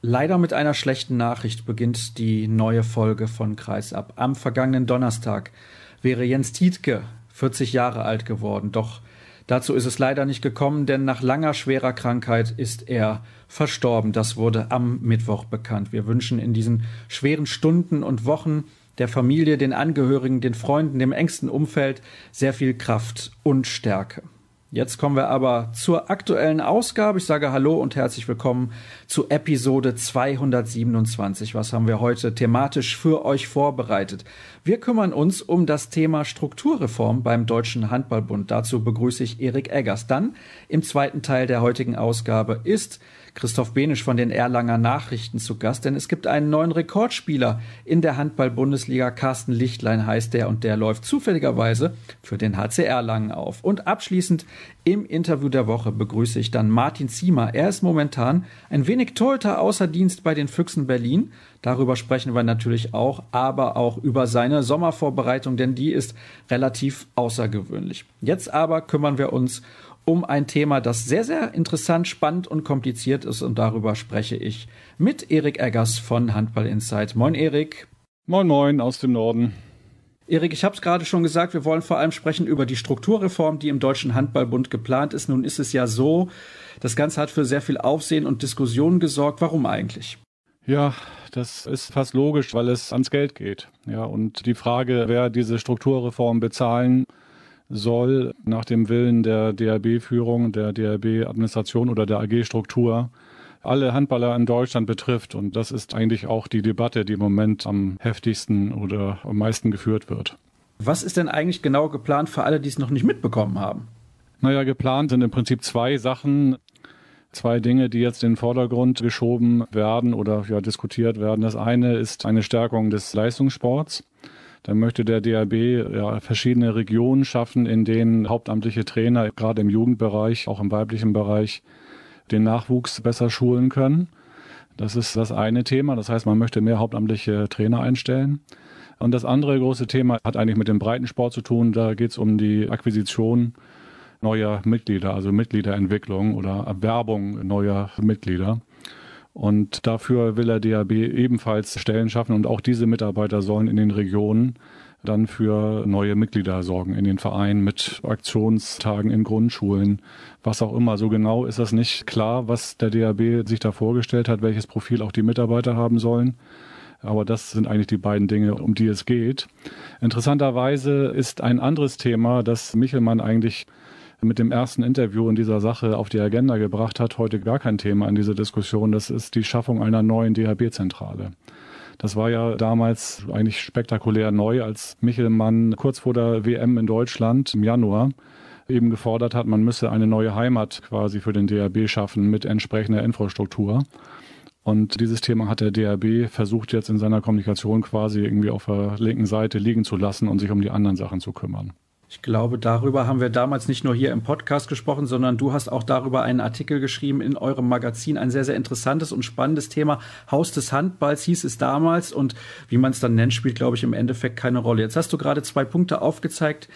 Leider mit einer schlechten Nachricht beginnt die neue Folge von Kreisab. Am vergangenen Donnerstag wäre Jens Tietke 40 Jahre alt geworden. Doch dazu ist es leider nicht gekommen, denn nach langer schwerer Krankheit ist er verstorben. Das wurde am Mittwoch bekannt. Wir wünschen in diesen schweren Stunden und Wochen der Familie, den Angehörigen, den Freunden, dem engsten Umfeld sehr viel Kraft und Stärke. Jetzt kommen wir aber zur aktuellen Ausgabe. Ich sage Hallo und herzlich willkommen zu Episode 227. Was haben wir heute thematisch für euch vorbereitet? Wir kümmern uns um das Thema Strukturreform beim Deutschen Handballbund. Dazu begrüße ich Erik Eggers. Dann im zweiten Teil der heutigen Ausgabe ist Christoph Benisch von den Erlanger Nachrichten zu Gast, denn es gibt einen neuen Rekordspieler in der Handball-Bundesliga. Carsten Lichtlein heißt der und der läuft zufälligerweise für den HC Erlangen auf. Und abschließend im Interview der Woche begrüße ich dann Martin Ziemer. Er ist momentan ein wenig Torhüter außer Dienst bei den Füchsen Berlin. Darüber sprechen wir natürlich auch, aber auch über seine Sommervorbereitung, denn die ist relativ außergewöhnlich. Jetzt aber kümmern wir uns um ein Thema, das sehr, sehr interessant, spannend und kompliziert ist. Und darüber spreche ich mit Erik Eggers von Handball Insight. Moin, Erik. Moin, moin aus dem Norden. Erik, ich habe es gerade schon gesagt, wir wollen vor allem sprechen über die Strukturreform, die im Deutschen Handballbund geplant ist. Nun ist es ja so, das Ganze hat für sehr viel Aufsehen und Diskussionen gesorgt. Warum eigentlich? Ja, das ist fast logisch, weil es ans Geld geht. Ja, und die Frage, wer diese Strukturreform bezahlen soll nach dem Willen der DRB-Führung, der DRB-Administration oder der AG-Struktur alle Handballer in Deutschland betrifft. Und das ist eigentlich auch die Debatte, die im Moment am heftigsten oder am meisten geführt wird. Was ist denn eigentlich genau geplant für alle, die es noch nicht mitbekommen haben? Naja, geplant sind im Prinzip zwei Sachen, zwei Dinge, die jetzt in den Vordergrund geschoben werden oder ja, diskutiert werden. Das eine ist eine Stärkung des Leistungssports. Da möchte der DRB ja, verschiedene Regionen schaffen, in denen hauptamtliche Trainer, gerade im Jugendbereich, auch im weiblichen Bereich, den Nachwuchs besser schulen können. Das ist das eine Thema. Das heißt, man möchte mehr hauptamtliche Trainer einstellen. Und das andere große Thema hat eigentlich mit dem Breitensport zu tun. Da geht es um die Akquisition neuer Mitglieder, also Mitgliederentwicklung oder Erwerbung neuer Mitglieder. Und dafür will der DAB ebenfalls Stellen schaffen und auch diese Mitarbeiter sollen in den Regionen dann für neue Mitglieder sorgen in den Vereinen mit Aktionstagen in Grundschulen, was auch immer. So genau ist das nicht klar, was der DAB sich da vorgestellt hat, welches Profil auch die Mitarbeiter haben sollen. Aber das sind eigentlich die beiden Dinge, um die es geht. Interessanterweise ist ein anderes Thema, das Michelmann eigentlich mit dem ersten Interview in dieser Sache auf die Agenda gebracht hat, heute gar kein Thema in dieser Diskussion. Das ist die Schaffung einer neuen DHB-Zentrale. Das war ja damals eigentlich spektakulär neu, als Michelmann kurz vor der WM in Deutschland im Januar eben gefordert hat, man müsse eine neue Heimat quasi für den DRB schaffen mit entsprechender Infrastruktur. Und dieses Thema hat der DRB versucht jetzt in seiner Kommunikation quasi irgendwie auf der linken Seite liegen zu lassen und sich um die anderen Sachen zu kümmern. Ich glaube, darüber haben wir damals nicht nur hier im Podcast gesprochen, sondern du hast auch darüber einen Artikel geschrieben in eurem Magazin. Ein sehr, sehr interessantes und spannendes Thema. Haus des Handballs hieß es damals und wie man es dann nennt, spielt, glaube ich, im Endeffekt keine Rolle. Jetzt hast du gerade zwei Punkte aufgezeigt,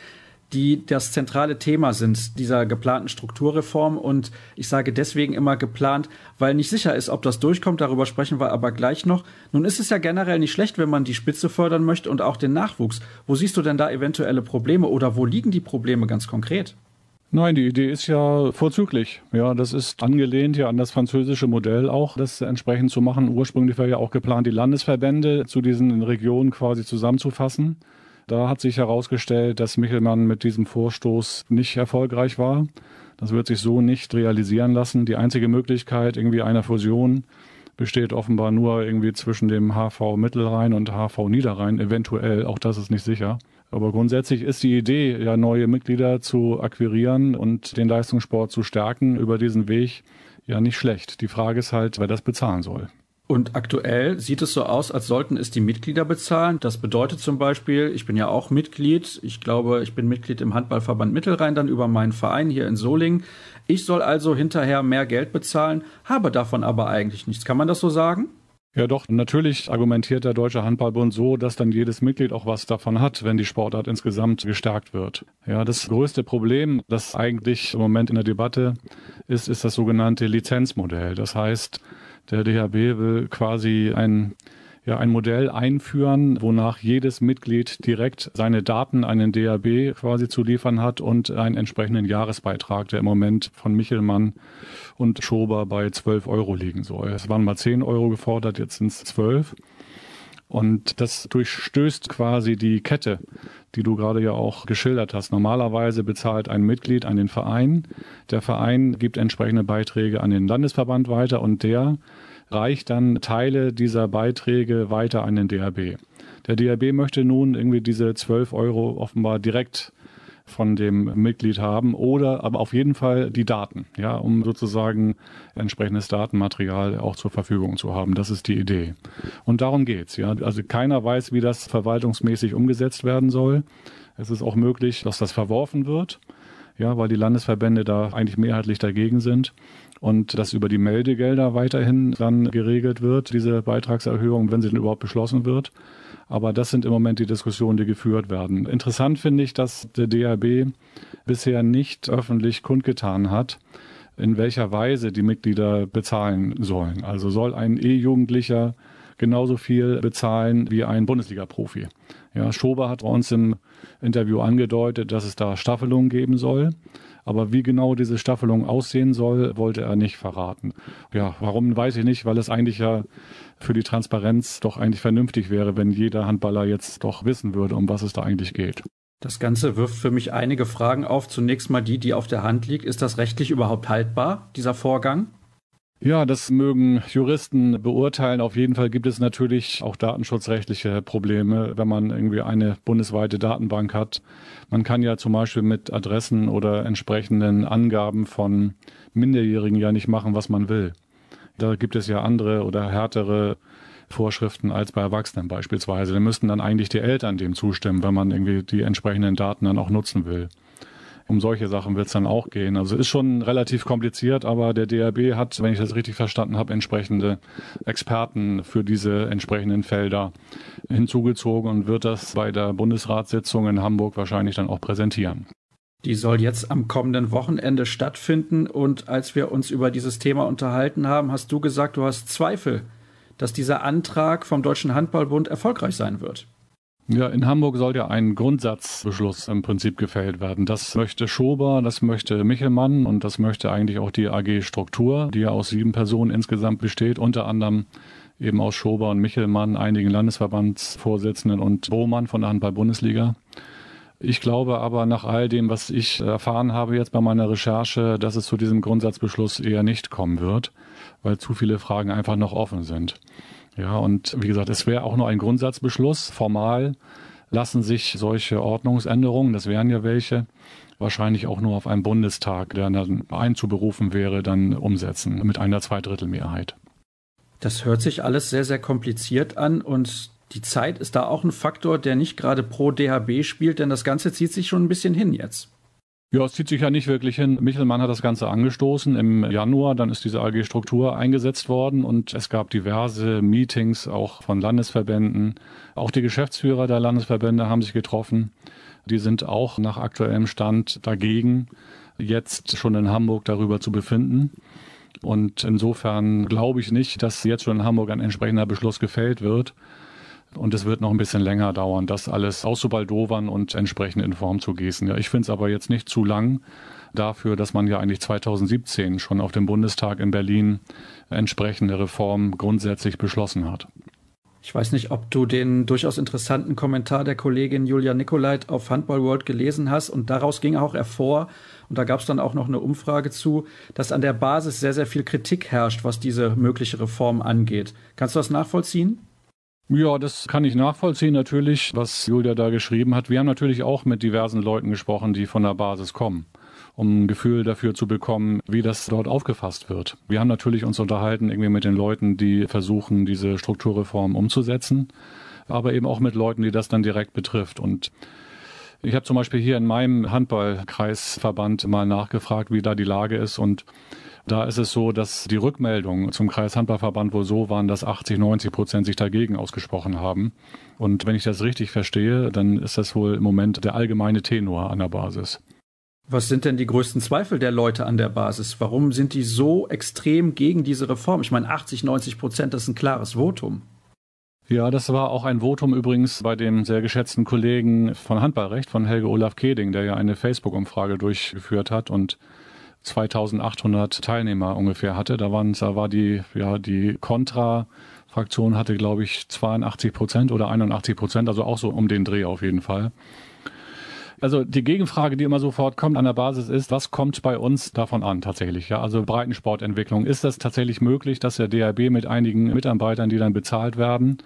die das zentrale Thema sind dieser geplanten Strukturreform. Und ich sage deswegen immer geplant, weil nicht sicher ist, ob das durchkommt. Darüber sprechen wir aber gleich noch. Nun ist es ja generell nicht schlecht, wenn man die Spitze fördern möchte und auch den Nachwuchs. Wo siehst du denn da eventuelle Probleme oder wo liegen die Probleme ganz konkret? Nein, die Idee ist ja vorzüglich. Ja, das ist angelehnt ja an das französische Modell auch, das entsprechend zu machen. Ursprünglich war ja auch geplant, die Landesverbände zu diesen Regionen quasi zusammenzufassen. Da hat sich herausgestellt, dass Michelmann mit diesem Vorstoß nicht erfolgreich war. Das wird sich so nicht realisieren lassen. Die einzige Möglichkeit irgendwie einer Fusion besteht offenbar nur irgendwie zwischen dem HV Mittelrhein und HV Niederrhein, eventuell, auch das ist nicht sicher. Aber grundsätzlich ist die Idee, ja neue Mitglieder zu akquirieren und den Leistungssport zu stärken über diesen Weg ja nicht schlecht. Die Frage ist halt, wer das bezahlen soll. Und aktuell sieht es so aus, als sollten es die Mitglieder bezahlen. Das bedeutet zum Beispiel, ich bin ja auch Mitglied. Ich glaube, ich bin Mitglied im Handballverband Mittelrhein dann über meinen Verein hier in Solingen. Ich soll also hinterher mehr Geld bezahlen, habe davon aber eigentlich nichts. Kann man das so sagen? Ja, doch. Natürlich argumentiert der Deutsche Handballbund so, dass dann jedes Mitglied auch was davon hat, wenn die Sportart insgesamt gestärkt wird. Ja, das größte Problem, das eigentlich im Moment in der Debatte ist, ist das sogenannte Lizenzmodell. Das heißt, Der DHB will quasi ein ja, ein Modell einführen, wonach jedes Mitglied direkt seine Daten an den DAB quasi zu liefern hat und einen entsprechenden Jahresbeitrag, der im Moment von Michelmann und Schober bei 12 Euro liegen soll. Es waren mal 10 Euro gefordert, jetzt sind es 12. Und das durchstößt quasi die Kette, die du gerade ja auch geschildert hast. Normalerweise bezahlt ein Mitglied an den Verein. Der Verein gibt entsprechende Beiträge an den Landesverband weiter und der reicht dann Teile dieser Beiträge weiter an den DRB. Der DRB möchte nun irgendwie diese 12 Euro offenbar direkt von dem Mitglied haben oder aber auf jeden Fall die Daten, ja, um sozusagen entsprechendes Datenmaterial auch zur Verfügung zu haben. Das ist die Idee. Und darum geht's, ja. Also keiner weiß, wie das verwaltungsmäßig umgesetzt werden soll. Es ist auch möglich, dass das verworfen wird, ja, weil die Landesverbände da eigentlich mehrheitlich dagegen sind und dass über die Meldegelder weiterhin dann geregelt wird, diese Beitragserhöhung, wenn sie denn überhaupt beschlossen wird. Aber das sind im Moment die Diskussionen, die geführt werden. Interessant finde ich, dass der DRB bisher nicht öffentlich kundgetan hat, in welcher Weise die Mitglieder bezahlen sollen. Also soll ein E-Jugendlicher genauso viel bezahlen wie ein Bundesliga-Profi. Ja, Schober hat bei uns im Interview angedeutet, dass es da Staffelungen geben soll. Aber wie genau diese Staffelung aussehen soll, wollte er nicht verraten. Ja, warum weiß ich nicht, weil es eigentlich ja für die Transparenz doch eigentlich vernünftig wäre, wenn jeder Handballer jetzt doch wissen würde, um was es da eigentlich geht. Das Ganze wirft für mich einige Fragen auf. Zunächst mal die, die auf der Hand liegt. Ist das rechtlich überhaupt haltbar, dieser Vorgang? Ja, das mögen Juristen beurteilen. Auf jeden Fall gibt es natürlich auch datenschutzrechtliche Probleme, wenn man irgendwie eine bundesweite Datenbank hat. Man kann ja zum Beispiel mit Adressen oder entsprechenden Angaben von Minderjährigen ja nicht machen, was man will. Da gibt es ja andere oder härtere Vorschriften als bei Erwachsenen beispielsweise. Da müssten dann eigentlich die Eltern dem zustimmen, wenn man irgendwie die entsprechenden Daten dann auch nutzen will um solche Sachen wird es dann auch gehen. Also ist schon relativ kompliziert, aber der DRB hat, wenn ich das richtig verstanden habe, entsprechende Experten für diese entsprechenden Felder hinzugezogen und wird das bei der Bundesratssitzung in Hamburg wahrscheinlich dann auch präsentieren. Die soll jetzt am kommenden Wochenende stattfinden und als wir uns über dieses Thema unterhalten haben, hast du gesagt, du hast Zweifel, dass dieser Antrag vom Deutschen Handballbund erfolgreich sein wird. Ja, in Hamburg soll ja ein Grundsatzbeschluss im Prinzip gefällt werden. Das möchte Schober, das möchte Michelmann und das möchte eigentlich auch die AG Struktur, die ja aus sieben Personen insgesamt besteht, unter anderem eben aus Schober und Michelmann, einigen Landesverbandsvorsitzenden und Bohmann von der Handball-Bundesliga. Ich glaube aber nach all dem, was ich erfahren habe jetzt bei meiner Recherche, dass es zu diesem Grundsatzbeschluss eher nicht kommen wird, weil zu viele Fragen einfach noch offen sind. Ja, und wie gesagt, es wäre auch nur ein Grundsatzbeschluss. Formal lassen sich solche Ordnungsänderungen, das wären ja welche, wahrscheinlich auch nur auf einem Bundestag, der dann einzuberufen wäre, dann umsetzen mit einer Zweidrittelmehrheit. Das hört sich alles sehr, sehr kompliziert an und die Zeit ist da auch ein Faktor, der nicht gerade pro DHB spielt, denn das Ganze zieht sich schon ein bisschen hin jetzt. Ja, es zieht sich ja nicht wirklich hin. Michelmann hat das Ganze angestoßen im Januar, dann ist diese AG Struktur eingesetzt worden und es gab diverse Meetings auch von Landesverbänden. Auch die Geschäftsführer der Landesverbände haben sich getroffen. Die sind auch nach aktuellem Stand dagegen, jetzt schon in Hamburg darüber zu befinden. Und insofern glaube ich nicht, dass jetzt schon in Hamburg ein entsprechender Beschluss gefällt wird. Und es wird noch ein bisschen länger dauern, das alles auszubaldowern und entsprechend in Form zu gießen. Ja, ich finde es aber jetzt nicht zu lang dafür, dass man ja eigentlich 2017 schon auf dem Bundestag in Berlin entsprechende Reform grundsätzlich beschlossen hat. Ich weiß nicht, ob du den durchaus interessanten Kommentar der Kollegin Julia Nicolait auf Handball World gelesen hast und daraus ging auch hervor, und da gab es dann auch noch eine Umfrage zu, dass an der Basis sehr, sehr viel Kritik herrscht, was diese mögliche Reform angeht. Kannst du das nachvollziehen? Ja, das kann ich nachvollziehen natürlich, was Julia da geschrieben hat. Wir haben natürlich auch mit diversen Leuten gesprochen, die von der Basis kommen, um ein Gefühl dafür zu bekommen, wie das dort aufgefasst wird. Wir haben natürlich uns unterhalten irgendwie mit den Leuten, die versuchen, diese Strukturreform umzusetzen, aber eben auch mit Leuten, die das dann direkt betrifft. Und ich habe zum Beispiel hier in meinem Handballkreisverband mal nachgefragt, wie da die Lage ist und da ist es so, dass die Rückmeldungen zum Kreishandballverband wohl so waren, dass 80, 90 Prozent sich dagegen ausgesprochen haben. Und wenn ich das richtig verstehe, dann ist das wohl im Moment der allgemeine Tenor an der Basis. Was sind denn die größten Zweifel der Leute an der Basis? Warum sind die so extrem gegen diese Reform? Ich meine, 80, 90 Prozent, das ist ein klares Votum. Ja, das war auch ein Votum übrigens bei dem sehr geschätzten Kollegen von Handballrecht, von Helge Olaf Keding, der ja eine Facebook-Umfrage durchgeführt hat und 2800 Teilnehmer ungefähr hatte. Da, waren, da war die, ja, die Kontra-Fraktion hatte, glaube ich, 82 Prozent oder 81 Prozent, also auch so um den Dreh auf jeden Fall. Also die Gegenfrage, die immer sofort kommt an der Basis ist, was kommt bei uns davon an tatsächlich? Ja, also Breitensportentwicklung. Ist das tatsächlich möglich, dass der DRB mit einigen Mitarbeitern, die dann bezahlt werden,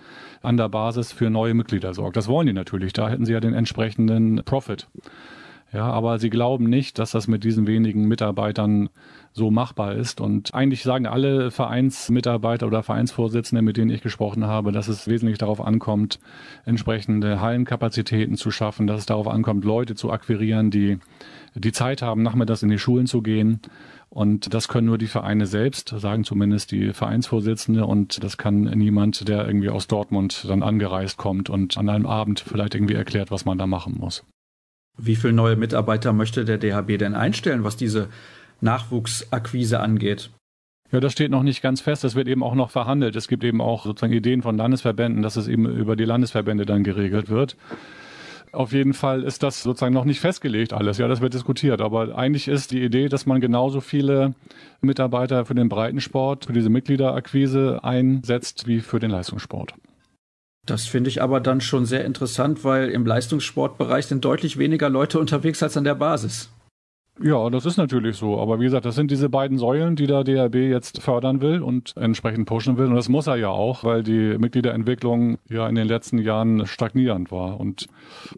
an der Basis für neue Mitglieder sorgt? Das wollen die natürlich. Da hätten sie ja den entsprechenden Profit. Ja, aber sie glauben nicht, dass das mit diesen wenigen Mitarbeitern so machbar ist. Und eigentlich sagen alle Vereinsmitarbeiter oder Vereinsvorsitzende, mit denen ich gesprochen habe, dass es wesentlich darauf ankommt, entsprechende Hallenkapazitäten zu schaffen, dass es darauf ankommt, Leute zu akquirieren, die die Zeit haben, nachmittags in die Schulen zu gehen. Und das können nur die Vereine selbst, sagen zumindest die Vereinsvorsitzende. Und das kann niemand, der irgendwie aus Dortmund dann angereist kommt und an einem Abend vielleicht irgendwie erklärt, was man da machen muss. Wie viele neue Mitarbeiter möchte der DHB denn einstellen, was diese Nachwuchsakquise angeht? Ja, das steht noch nicht ganz fest. Das wird eben auch noch verhandelt. Es gibt eben auch sozusagen Ideen von Landesverbänden, dass es eben über die Landesverbände dann geregelt wird. Auf jeden Fall ist das sozusagen noch nicht festgelegt alles. Ja, das wird diskutiert. Aber eigentlich ist die Idee, dass man genauso viele Mitarbeiter für den Breitensport, für diese Mitgliederakquise einsetzt wie für den Leistungssport. Das finde ich aber dann schon sehr interessant, weil im Leistungssportbereich sind deutlich weniger Leute unterwegs als an der Basis. Ja, das ist natürlich so. Aber wie gesagt, das sind diese beiden Säulen, die der DRB jetzt fördern will und entsprechend pushen will. Und das muss er ja auch, weil die Mitgliederentwicklung ja in den letzten Jahren stagnierend war. Und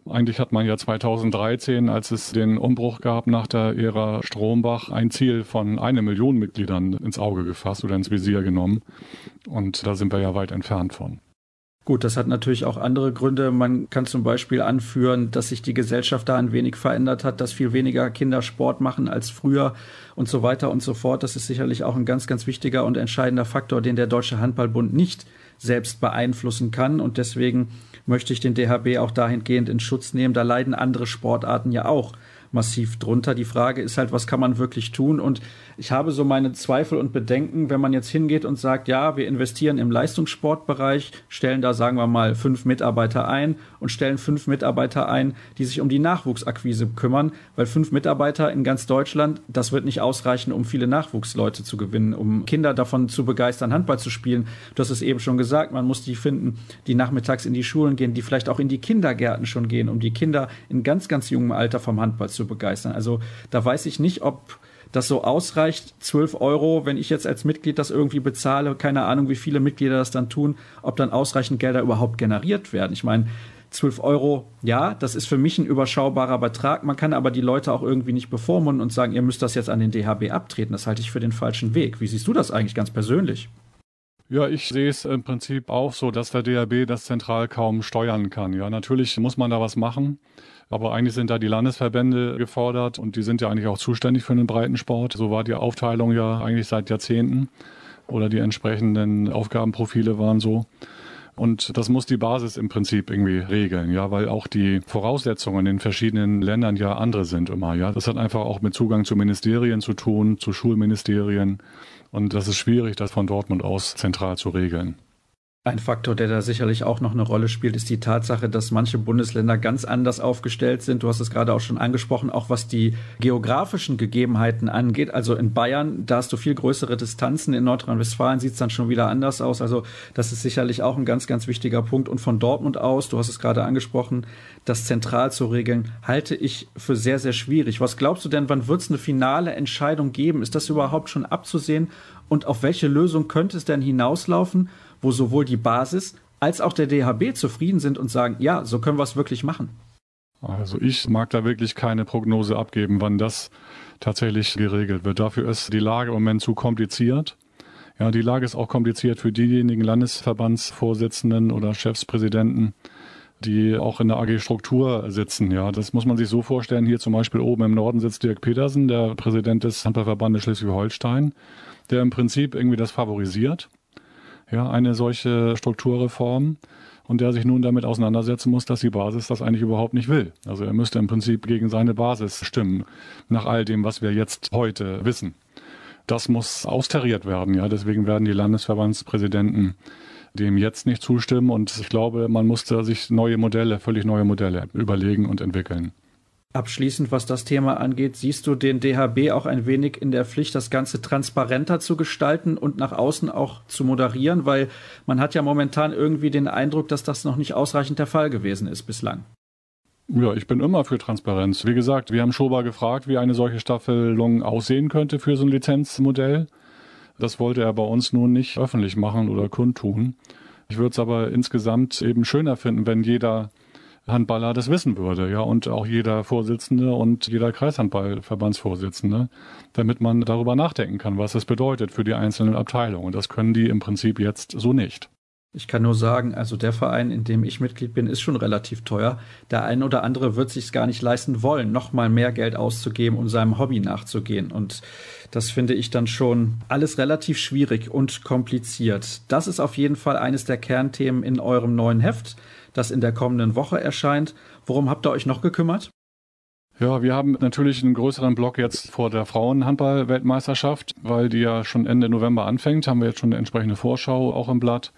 eigentlich hat man ja 2013, als es den Umbruch gab nach der Ära Strombach, ein Ziel von einer Million Mitgliedern ins Auge gefasst oder ins Visier genommen. Und da sind wir ja weit entfernt von. Gut, das hat natürlich auch andere Gründe. Man kann zum Beispiel anführen, dass sich die Gesellschaft da ein wenig verändert hat, dass viel weniger Kinder Sport machen als früher und so weiter und so fort. Das ist sicherlich auch ein ganz, ganz wichtiger und entscheidender Faktor, den der Deutsche Handballbund nicht selbst beeinflussen kann. Und deswegen möchte ich den DHB auch dahingehend in Schutz nehmen. Da leiden andere Sportarten ja auch massiv drunter. Die Frage ist halt, was kann man wirklich tun? Und ich habe so meine Zweifel und Bedenken, wenn man jetzt hingeht und sagt, ja, wir investieren im Leistungssportbereich, stellen da, sagen wir mal, fünf Mitarbeiter ein und stellen fünf Mitarbeiter ein, die sich um die Nachwuchsakquise kümmern, weil fünf Mitarbeiter in ganz Deutschland, das wird nicht ausreichen, um viele Nachwuchsleute zu gewinnen, um Kinder davon zu begeistern, Handball zu spielen. Du hast es eben schon gesagt, man muss die finden, die nachmittags in die Schulen gehen, die vielleicht auch in die Kindergärten schon gehen, um die Kinder in ganz, ganz jungem Alter vom Handball zu zu begeistern. Also da weiß ich nicht, ob das so ausreicht, 12 Euro, wenn ich jetzt als Mitglied das irgendwie bezahle, keine Ahnung, wie viele Mitglieder das dann tun, ob dann ausreichend Gelder überhaupt generiert werden. Ich meine, 12 Euro, ja, das ist für mich ein überschaubarer Betrag. Man kann aber die Leute auch irgendwie nicht bevormunden und sagen, ihr müsst das jetzt an den DHB abtreten. Das halte ich für den falschen Weg. Wie siehst du das eigentlich ganz persönlich? Ja, ich sehe es im Prinzip auch so, dass der DHB das zentral kaum steuern kann. Ja, natürlich muss man da was machen. Aber eigentlich sind da die Landesverbände gefordert und die sind ja eigentlich auch zuständig für den Breitensport. So war die Aufteilung ja eigentlich seit Jahrzehnten oder die entsprechenden Aufgabenprofile waren so. Und das muss die Basis im Prinzip irgendwie regeln, ja, weil auch die Voraussetzungen in den verschiedenen Ländern ja andere sind immer, ja. Das hat einfach auch mit Zugang zu Ministerien zu tun, zu Schulministerien. Und das ist schwierig, das von Dortmund aus zentral zu regeln. Ein Faktor, der da sicherlich auch noch eine Rolle spielt, ist die Tatsache, dass manche Bundesländer ganz anders aufgestellt sind. Du hast es gerade auch schon angesprochen, auch was die geografischen Gegebenheiten angeht. Also in Bayern, da hast du viel größere Distanzen. In Nordrhein-Westfalen sieht es dann schon wieder anders aus. Also das ist sicherlich auch ein ganz, ganz wichtiger Punkt. Und von Dortmund aus, du hast es gerade angesprochen, das zentral zu regeln, halte ich für sehr, sehr schwierig. Was glaubst du denn, wann wird es eine finale Entscheidung geben? Ist das überhaupt schon abzusehen? Und auf welche Lösung könnte es denn hinauslaufen? Wo sowohl die Basis als auch der DHB zufrieden sind und sagen, ja, so können wir es wirklich machen. Also ich mag da wirklich keine Prognose abgeben, wann das tatsächlich geregelt wird. Dafür ist die Lage im Moment zu kompliziert. Ja, die Lage ist auch kompliziert für diejenigen Landesverbandsvorsitzenden oder Chefspräsidenten, die auch in der AG Struktur sitzen. Ja, das muss man sich so vorstellen. Hier zum Beispiel oben im Norden sitzt Dirk Petersen, der Präsident des Handballverbandes Schleswig-Holstein, der im Prinzip irgendwie das favorisiert ja, eine solche Strukturreform. und der sich nun damit auseinandersetzen muss, dass die Basis das eigentlich überhaupt nicht will. Also er müsste im Prinzip gegen seine Basis stimmen, nach all dem, was wir jetzt heute wissen. Das muss austariert werden, ja. Deswegen werden die Landesverbandspräsidenten dem jetzt nicht zustimmen und ich glaube, man musste sich neue Modelle, völlig neue Modelle überlegen und entwickeln. Abschließend, was das Thema angeht, siehst du den DHB auch ein wenig in der Pflicht, das Ganze transparenter zu gestalten und nach außen auch zu moderieren, weil man hat ja momentan irgendwie den Eindruck, dass das noch nicht ausreichend der Fall gewesen ist bislang. Ja, ich bin immer für Transparenz. Wie gesagt, wir haben Schober gefragt, wie eine solche Staffelung aussehen könnte für so ein Lizenzmodell. Das wollte er bei uns nun nicht öffentlich machen oder kundtun. Ich würde es aber insgesamt eben schöner finden, wenn jeder Handballer das wissen würde, ja, und auch jeder Vorsitzende und jeder Kreishandballverbandsvorsitzende, damit man darüber nachdenken kann, was es bedeutet für die einzelnen Abteilungen. Und das können die im Prinzip jetzt so nicht. Ich kann nur sagen, also der Verein, in dem ich Mitglied bin, ist schon relativ teuer. Der ein oder andere wird sich gar nicht leisten wollen, noch mal mehr Geld auszugeben, um seinem Hobby nachzugehen. Und das finde ich dann schon alles relativ schwierig und kompliziert. Das ist auf jeden Fall eines der Kernthemen in eurem neuen Heft das in der kommenden Woche erscheint. Worum habt ihr euch noch gekümmert? Ja, wir haben natürlich einen größeren Block jetzt vor der Frauenhandball-Weltmeisterschaft, weil die ja schon Ende November anfängt, haben wir jetzt schon eine entsprechende Vorschau auch im Blatt.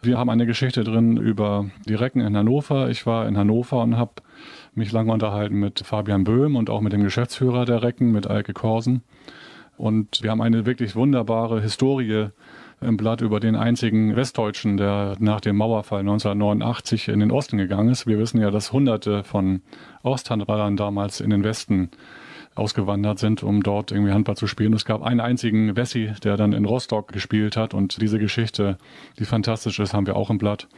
Wir haben eine Geschichte drin über die Recken in Hannover. Ich war in Hannover und habe mich lange unterhalten mit Fabian Böhm und auch mit dem Geschäftsführer der Recken, mit Alke Korsen. Und wir haben eine wirklich wunderbare Historie im Blatt über den einzigen Westdeutschen, der nach dem Mauerfall 1989 in den Osten gegangen ist. Wir wissen ja, dass Hunderte von Osthandballern damals in den Westen ausgewandert sind, um dort irgendwie Handball zu spielen. Es gab einen einzigen Wessi, der dann in Rostock gespielt hat und diese Geschichte, die fantastisch ist, haben wir auch im Blatt.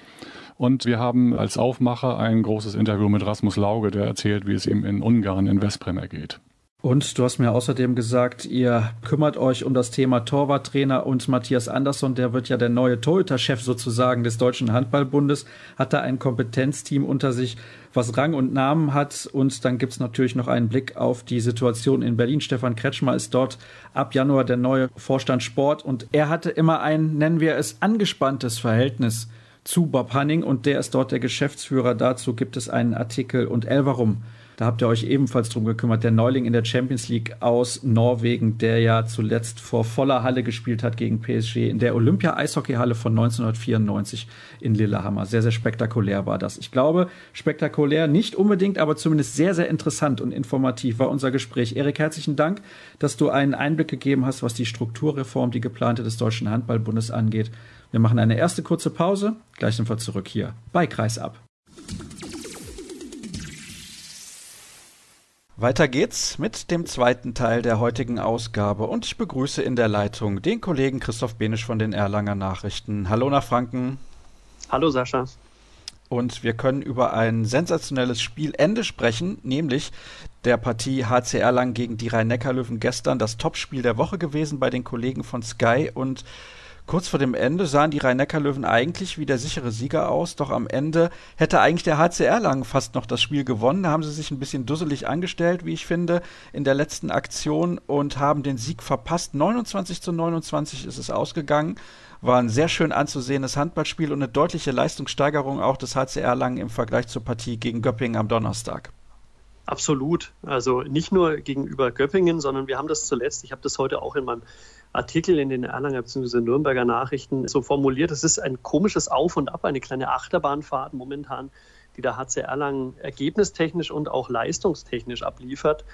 Und wir haben als Aufmacher ein großes Interview mit Rasmus Lauge, der erzählt, wie es ihm in Ungarn in Westbrem ergeht. Und du hast mir außerdem gesagt, ihr kümmert euch um das Thema Torwarttrainer und Matthias Andersson, der wird ja der neue Torhüter-Chef sozusagen des Deutschen Handballbundes, hat da ein Kompetenzteam unter sich, was Rang und Namen hat. Und dann gibt's natürlich noch einen Blick auf die Situation in Berlin. Stefan Kretschmer ist dort ab Januar der neue Vorstand Sport und er hatte immer ein, nennen wir es, angespanntes Verhältnis zu Bob Hanning und der ist dort der Geschäftsführer. Dazu gibt es einen Artikel und Elverum da habt ihr euch ebenfalls drum gekümmert. Der Neuling in der Champions League aus Norwegen, der ja zuletzt vor voller Halle gespielt hat gegen PSG in der Olympia-Eishockeyhalle von 1994 in Lillehammer. Sehr, sehr spektakulär war das. Ich glaube, spektakulär nicht unbedingt, aber zumindest sehr, sehr interessant und informativ war unser Gespräch. Erik, herzlichen Dank, dass du einen Einblick gegeben hast, was die Strukturreform, die geplante des Deutschen Handballbundes angeht. Wir machen eine erste kurze Pause. Gleich sind wir zurück hier bei Kreisab. Weiter geht's mit dem zweiten Teil der heutigen Ausgabe und ich begrüße in der Leitung den Kollegen Christoph Benisch von den Erlanger Nachrichten. Hallo nach Franken. Hallo Sascha. Und wir können über ein sensationelles Spielende sprechen, nämlich der Partie HC Erlangen gegen die Rhein-Neckar-Löwen gestern das Topspiel der Woche gewesen bei den Kollegen von Sky und Kurz vor dem Ende sahen die Rhein-Neckar-Löwen eigentlich wie der sichere Sieger aus, doch am Ende hätte eigentlich der HCR lang fast noch das Spiel gewonnen. Da haben sie sich ein bisschen dusselig angestellt, wie ich finde, in der letzten Aktion und haben den Sieg verpasst. 29 zu 29 ist es ausgegangen. War ein sehr schön anzusehendes Handballspiel und eine deutliche Leistungssteigerung auch des HCR lang im Vergleich zur Partie gegen Göppingen am Donnerstag. Absolut. Also nicht nur gegenüber Göppingen, sondern wir haben das zuletzt, ich habe das heute auch in meinem Artikel in den Erlanger bzw. Nürnberger Nachrichten so formuliert. Es ist ein komisches Auf und Ab, eine kleine Achterbahnfahrt momentan, die der HC Erlangen ergebnistechnisch und auch leistungstechnisch abliefert.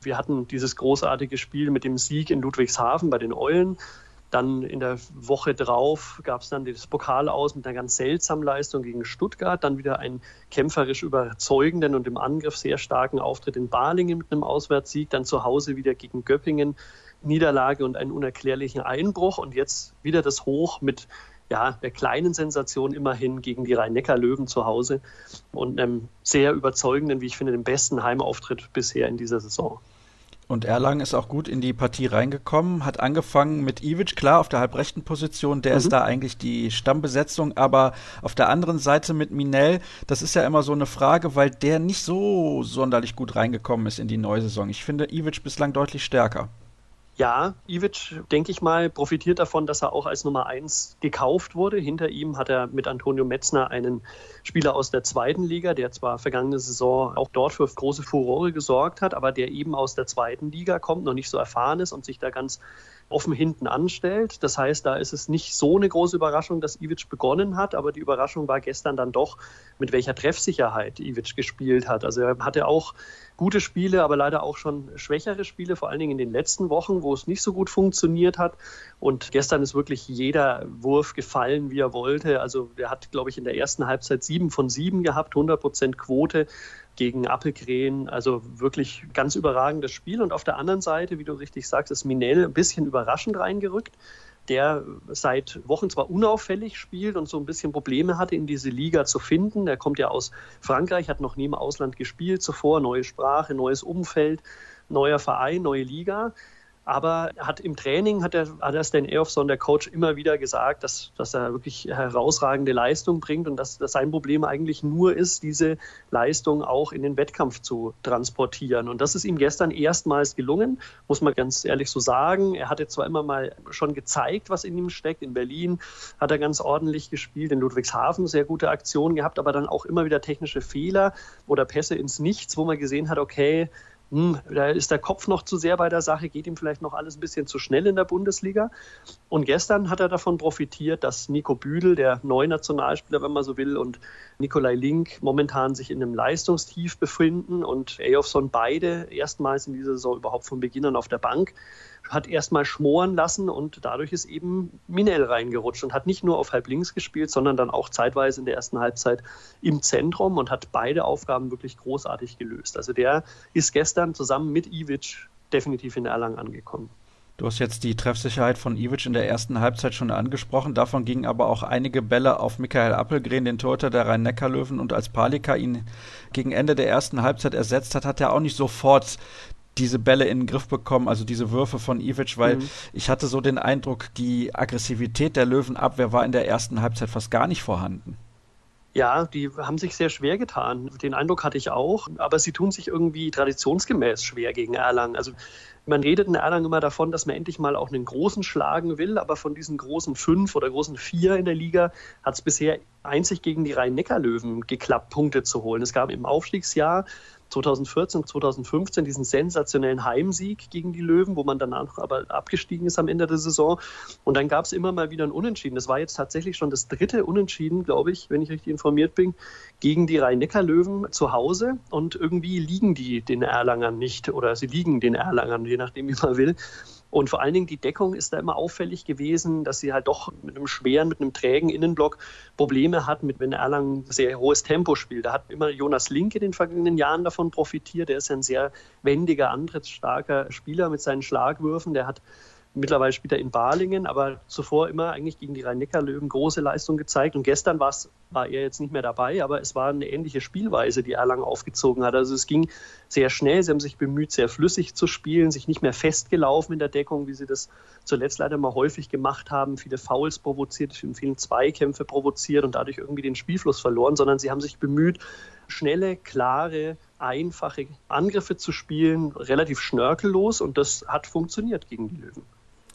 Wir hatten dieses großartige Spiel mit dem Sieg in Ludwigshafen bei den Eulen. Dann in der Woche drauf gab es dann das Pokal aus mit einer ganz seltsamen Leistung gegen Stuttgart. Dann wieder einen kämpferisch überzeugenden und im Angriff sehr starken Auftritt in Balingen mit einem Auswärtssieg. Dann zu Hause wieder gegen Göppingen Niederlage und einen unerklärlichen Einbruch und jetzt wieder das Hoch mit ja, der kleinen Sensation immerhin gegen die Rhein-Neckar-Löwen zu Hause und einem sehr überzeugenden, wie ich finde, dem besten Heimauftritt bisher in dieser Saison. Und Erlangen ist auch gut in die Partie reingekommen, hat angefangen mit Ivic, klar, auf der halbrechten Position, der mhm. ist da eigentlich die Stammbesetzung, aber auf der anderen Seite mit Minell, das ist ja immer so eine Frage, weil der nicht so sonderlich gut reingekommen ist in die neue Saison. Ich finde Ivic bislang deutlich stärker. Ja, Ivic, denke ich mal, profitiert davon, dass er auch als Nummer eins gekauft wurde. Hinter ihm hat er mit Antonio Metzner einen Spieler aus der zweiten Liga, der zwar vergangene Saison auch dort für große Furore gesorgt hat, aber der eben aus der zweiten Liga kommt, noch nicht so erfahren ist und sich da ganz offen hinten anstellt. Das heißt, da ist es nicht so eine große Überraschung, dass Ivic begonnen hat, aber die Überraschung war gestern dann doch, mit welcher Treffsicherheit Ivic gespielt hat. Also er hatte auch gute Spiele, aber leider auch schon schwächere Spiele, vor allen Dingen in den letzten Wochen, wo es nicht so gut funktioniert hat. Und gestern ist wirklich jeder Wurf gefallen, wie er wollte. Also er hat, glaube ich, in der ersten Halbzeit sieben von sieben gehabt, 100 Prozent Quote gegen Appelgren. Also wirklich ganz überragendes Spiel. Und auf der anderen Seite, wie du richtig sagst, ist Minel ein bisschen überraschend reingerückt der seit Wochen zwar unauffällig spielt und so ein bisschen Probleme hatte, in diese Liga zu finden. Er kommt ja aus Frankreich, hat noch nie im Ausland gespielt zuvor, neue Sprache, neues Umfeld, neuer Verein, neue Liga. Aber hat im Training, hat, er, hat er Stan Eofson, der Coach, immer wieder gesagt, dass, dass er wirklich herausragende Leistung bringt und dass, dass sein Problem eigentlich nur ist, diese Leistung auch in den Wettkampf zu transportieren. Und das ist ihm gestern erstmals gelungen, muss man ganz ehrlich so sagen. Er hatte zwar immer mal schon gezeigt, was in ihm steckt. In Berlin hat er ganz ordentlich gespielt, in Ludwigshafen sehr gute Aktionen gehabt, aber dann auch immer wieder technische Fehler oder Pässe ins Nichts, wo man gesehen hat, okay, hm, da ist der Kopf noch zu sehr bei der Sache, geht ihm vielleicht noch alles ein bisschen zu schnell in der Bundesliga. Und gestern hat er davon profitiert, dass Nico Büdel, der neue Nationalspieler, wenn man so will, und Nikolai Link momentan sich in einem Leistungstief befinden und Eyofson beide erstmals in dieser Saison überhaupt von Beginn an auf der Bank hat erstmal schmoren lassen und dadurch ist eben Minel reingerutscht und hat nicht nur auf halb links gespielt, sondern dann auch zeitweise in der ersten Halbzeit im Zentrum und hat beide Aufgaben wirklich großartig gelöst. Also der ist gestern zusammen mit Ivic definitiv in Erlangen angekommen. Du hast jetzt die Treffsicherheit von Ivic in der ersten Halbzeit schon angesprochen. Davon gingen aber auch einige Bälle auf Michael Appelgren, den Torhüter der Rhein-Neckar-Löwen. Und als Palika ihn gegen Ende der ersten Halbzeit ersetzt hat, hat er auch nicht sofort diese Bälle in den Griff bekommen, also diese Würfe von Ivic, weil mhm. ich hatte so den Eindruck, die Aggressivität der Löwenabwehr war in der ersten Halbzeit fast gar nicht vorhanden. Ja, die haben sich sehr schwer getan. Den Eindruck hatte ich auch. Aber sie tun sich irgendwie traditionsgemäß schwer gegen Erlangen. Also man redet in Erlangen immer davon, dass man endlich mal auch einen großen schlagen will. Aber von diesen großen fünf oder großen vier in der Liga hat es bisher einzig gegen die Rhein-Neckar-Löwen geklappt, Punkte zu holen. Es gab im Aufstiegsjahr 2014, 2015 diesen sensationellen Heimsieg gegen die Löwen, wo man danach aber abgestiegen ist am Ende der Saison. Und dann gab es immer mal wieder ein Unentschieden. Das war jetzt tatsächlich schon das dritte Unentschieden, glaube ich, wenn ich richtig informiert bin, gegen die Rhein-Neckar-Löwen zu Hause. Und irgendwie liegen die den Erlangern nicht oder sie liegen den Erlangern, je nachdem, wie man will. Und vor allen Dingen die Deckung ist da immer auffällig gewesen, dass sie halt doch mit einem schweren, mit einem trägen Innenblock Probleme hat, mit wenn Erlangen sehr hohes Tempo spielt. Da hat immer Jonas Link in den vergangenen Jahren davon profitiert. Der ist ja ein sehr wendiger, antrittsstarker Spieler mit seinen Schlagwürfen. Der hat Mittlerweile spielt er in Balingen, aber zuvor immer eigentlich gegen die Rhein-Neckar-Löwen große Leistung gezeigt. Und gestern war er jetzt nicht mehr dabei, aber es war eine ähnliche Spielweise, die Erlangen aufgezogen hat. Also es ging sehr schnell. Sie haben sich bemüht, sehr flüssig zu spielen, sich nicht mehr festgelaufen in der Deckung, wie sie das zuletzt leider mal häufig gemacht haben. Viele Fouls provoziert, viele Zweikämpfe provoziert und dadurch irgendwie den Spielfluss verloren, sondern sie haben sich bemüht, schnelle, klare, einfache Angriffe zu spielen, relativ schnörkellos und das hat funktioniert gegen die Löwen.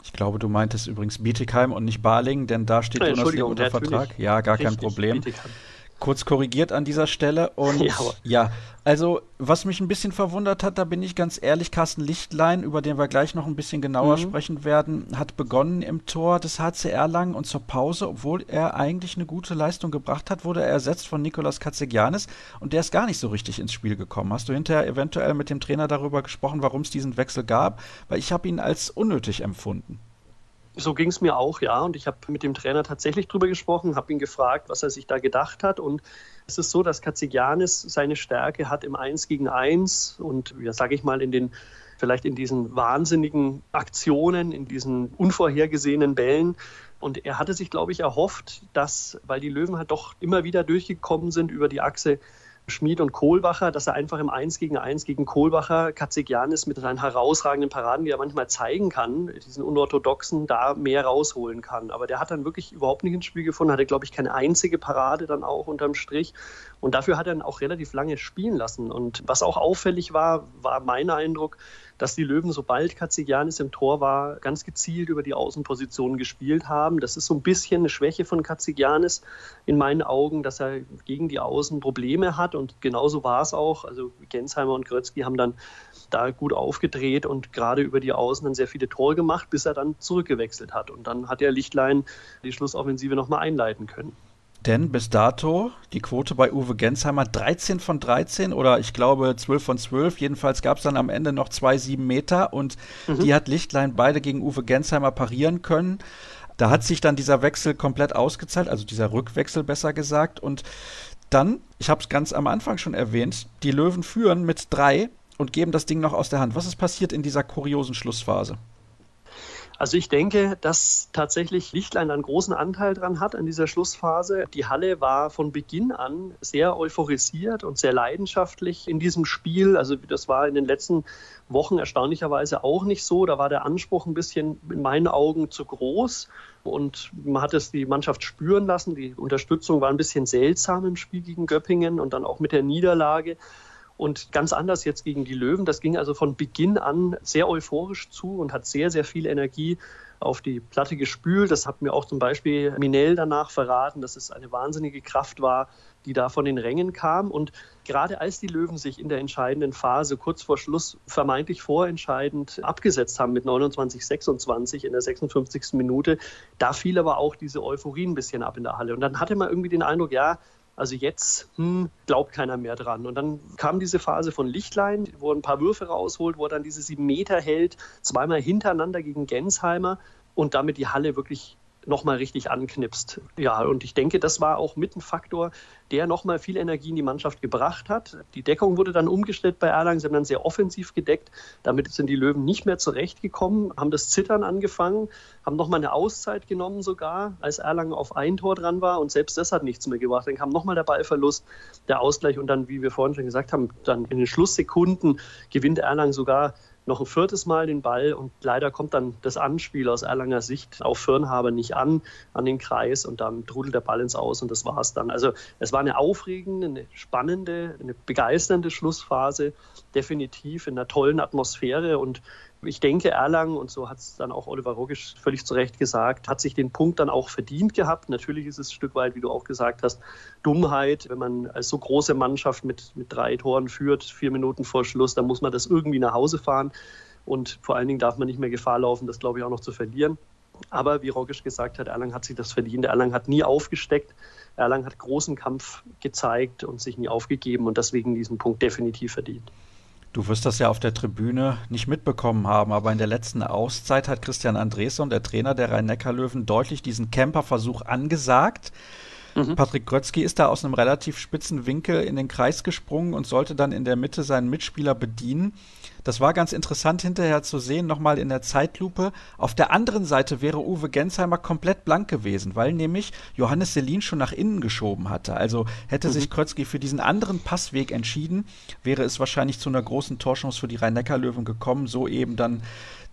Ich glaube, du meintest übrigens Bietigheim und nicht Balingen, denn da steht Jonas Lee unter Vertrag. Ja, gar Richtig, kein Problem. Bietigheim kurz korrigiert an dieser Stelle. Und ja, ja, also was mich ein bisschen verwundert hat, da bin ich ganz ehrlich, Carsten Lichtlein, über den wir gleich noch ein bisschen genauer mhm. sprechen werden, hat begonnen im Tor des HCR lang und zur Pause, obwohl er eigentlich eine gute Leistung gebracht hat, wurde er ersetzt von Nikolas Katsegianis und der ist gar nicht so richtig ins Spiel gekommen. Hast du hinterher eventuell mit dem Trainer darüber gesprochen, warum es diesen Wechsel gab? Weil ich habe ihn als unnötig empfunden. So ging es mir auch, ja. Und ich habe mit dem Trainer tatsächlich drüber gesprochen, habe ihn gefragt, was er sich da gedacht hat. Und es ist so, dass Katzigianis seine Stärke hat im Eins gegen Eins und, ja, sage ich mal, in den vielleicht in diesen wahnsinnigen Aktionen, in diesen unvorhergesehenen Bällen. Und er hatte sich, glaube ich, erhofft, dass, weil die Löwen halt doch immer wieder durchgekommen sind über die Achse Schmid und Kohlbacher, dass er einfach im 1 gegen 1 gegen Kohlbacher Katzigianis mit seinen herausragenden Paraden, die er manchmal zeigen kann, diesen unorthodoxen, da mehr rausholen kann. Aber der hat dann wirklich überhaupt nicht ins Spiel gefunden, hatte, glaube ich, keine einzige Parade dann auch unterm Strich. Und dafür hat er dann auch relativ lange spielen lassen. Und was auch auffällig war, war mein Eindruck, dass die Löwen, sobald Katzigianis im Tor war, ganz gezielt über die Außenpositionen gespielt haben. Das ist so ein bisschen eine Schwäche von Katzigianis in meinen Augen, dass er gegen die Außen Probleme hat und genauso war es auch. Also Gensheimer und Grötzky haben dann da gut aufgedreht und gerade über die Außen dann sehr viele Tore gemacht, bis er dann zurückgewechselt hat. Und dann hat der Lichtlein die Schlussoffensive nochmal einleiten können. Denn bis dato die Quote bei Uwe Gensheimer 13 von 13 oder ich glaube 12 von 12. Jedenfalls gab es dann am Ende noch zwei sieben Meter und mhm. die hat Lichtlein beide gegen Uwe Gensheimer parieren können. Da hat sich dann dieser Wechsel komplett ausgezahlt, also dieser Rückwechsel besser gesagt. Und dann, ich habe es ganz am Anfang schon erwähnt, die Löwen führen mit drei und geben das Ding noch aus der Hand. Was ist passiert in dieser kuriosen Schlussphase? Also ich denke, dass tatsächlich Lichtlein einen großen Anteil daran hat an dieser Schlussphase. Die Halle war von Beginn an sehr euphorisiert und sehr leidenschaftlich in diesem Spiel. Also das war in den letzten Wochen erstaunlicherweise auch nicht so. Da war der Anspruch ein bisschen in meinen Augen zu groß und man hat es die Mannschaft spüren lassen. Die Unterstützung war ein bisschen seltsam im Spiel gegen Göppingen und dann auch mit der Niederlage. Und ganz anders jetzt gegen die Löwen. Das ging also von Beginn an sehr euphorisch zu und hat sehr, sehr viel Energie auf die Platte gespült. Das hat mir auch zum Beispiel Minell danach verraten, dass es eine wahnsinnige Kraft war, die da von den Rängen kam. Und gerade als die Löwen sich in der entscheidenden Phase kurz vor Schluss vermeintlich vorentscheidend abgesetzt haben mit 29, 26 in der 56. Minute, da fiel aber auch diese Euphorie ein bisschen ab in der Halle. Und dann hatte man irgendwie den Eindruck, ja, also jetzt hm, glaubt keiner mehr dran. Und dann kam diese Phase von Lichtlein, wo er ein paar Würfe rausholt, wo er dann diese sieben Meter hält, zweimal hintereinander gegen Gensheimer und damit die Halle wirklich nochmal richtig anknipst. Ja, und ich denke, das war auch mit ein Faktor, der nochmal viel Energie in die Mannschaft gebracht hat. Die Deckung wurde dann umgestellt bei Erlangen, sie haben dann sehr offensiv gedeckt. Damit sind die Löwen nicht mehr zurechtgekommen, haben das Zittern angefangen, haben nochmal eine Auszeit genommen sogar, als Erlangen auf ein Tor dran war und selbst das hat nichts mehr gebracht. Dann kam nochmal der Ballverlust, der Ausgleich und dann, wie wir vorhin schon gesagt haben, dann in den Schlusssekunden gewinnt Erlangen sogar noch ein viertes Mal den Ball und leider kommt dann das Anspiel aus Erlanger Sicht auf Firnhaber nicht an, an den Kreis und dann trudelt der Ball ins Aus und das war es dann. Also es war eine aufregende, eine spannende, eine begeisternde Schlussphase, definitiv in einer tollen Atmosphäre und ich denke, Erlangen, und so hat es dann auch Oliver Rogisch völlig zu Recht gesagt, hat sich den Punkt dann auch verdient gehabt. Natürlich ist es ein Stück weit, wie du auch gesagt hast, Dummheit. Wenn man als so große Mannschaft mit, mit drei Toren führt, vier Minuten vor Schluss, dann muss man das irgendwie nach Hause fahren. Und vor allen Dingen darf man nicht mehr Gefahr laufen, das glaube ich auch noch zu verlieren. Aber wie Rogisch gesagt hat, Erlangen hat sich das verdient. Erlangen hat nie aufgesteckt. Erlangen hat großen Kampf gezeigt und sich nie aufgegeben und deswegen diesen Punkt definitiv verdient. Du wirst das ja auf der Tribüne nicht mitbekommen haben, aber in der letzten Auszeit hat Christian Andresson, der Trainer der Rhein-Neckar-Löwen, deutlich diesen Camperversuch angesagt. Mhm. Patrick Grötzky ist da aus einem relativ spitzen Winkel in den Kreis gesprungen und sollte dann in der Mitte seinen Mitspieler bedienen. Das war ganz interessant hinterher zu sehen, nochmal in der Zeitlupe. Auf der anderen Seite wäre Uwe Gensheimer komplett blank gewesen, weil nämlich Johannes Selin schon nach innen geschoben hatte. Also hätte mhm. sich Krötzky für diesen anderen Passweg entschieden, wäre es wahrscheinlich zu einer großen Torchance für die Rhein-Neckar-Löwen gekommen. So eben dann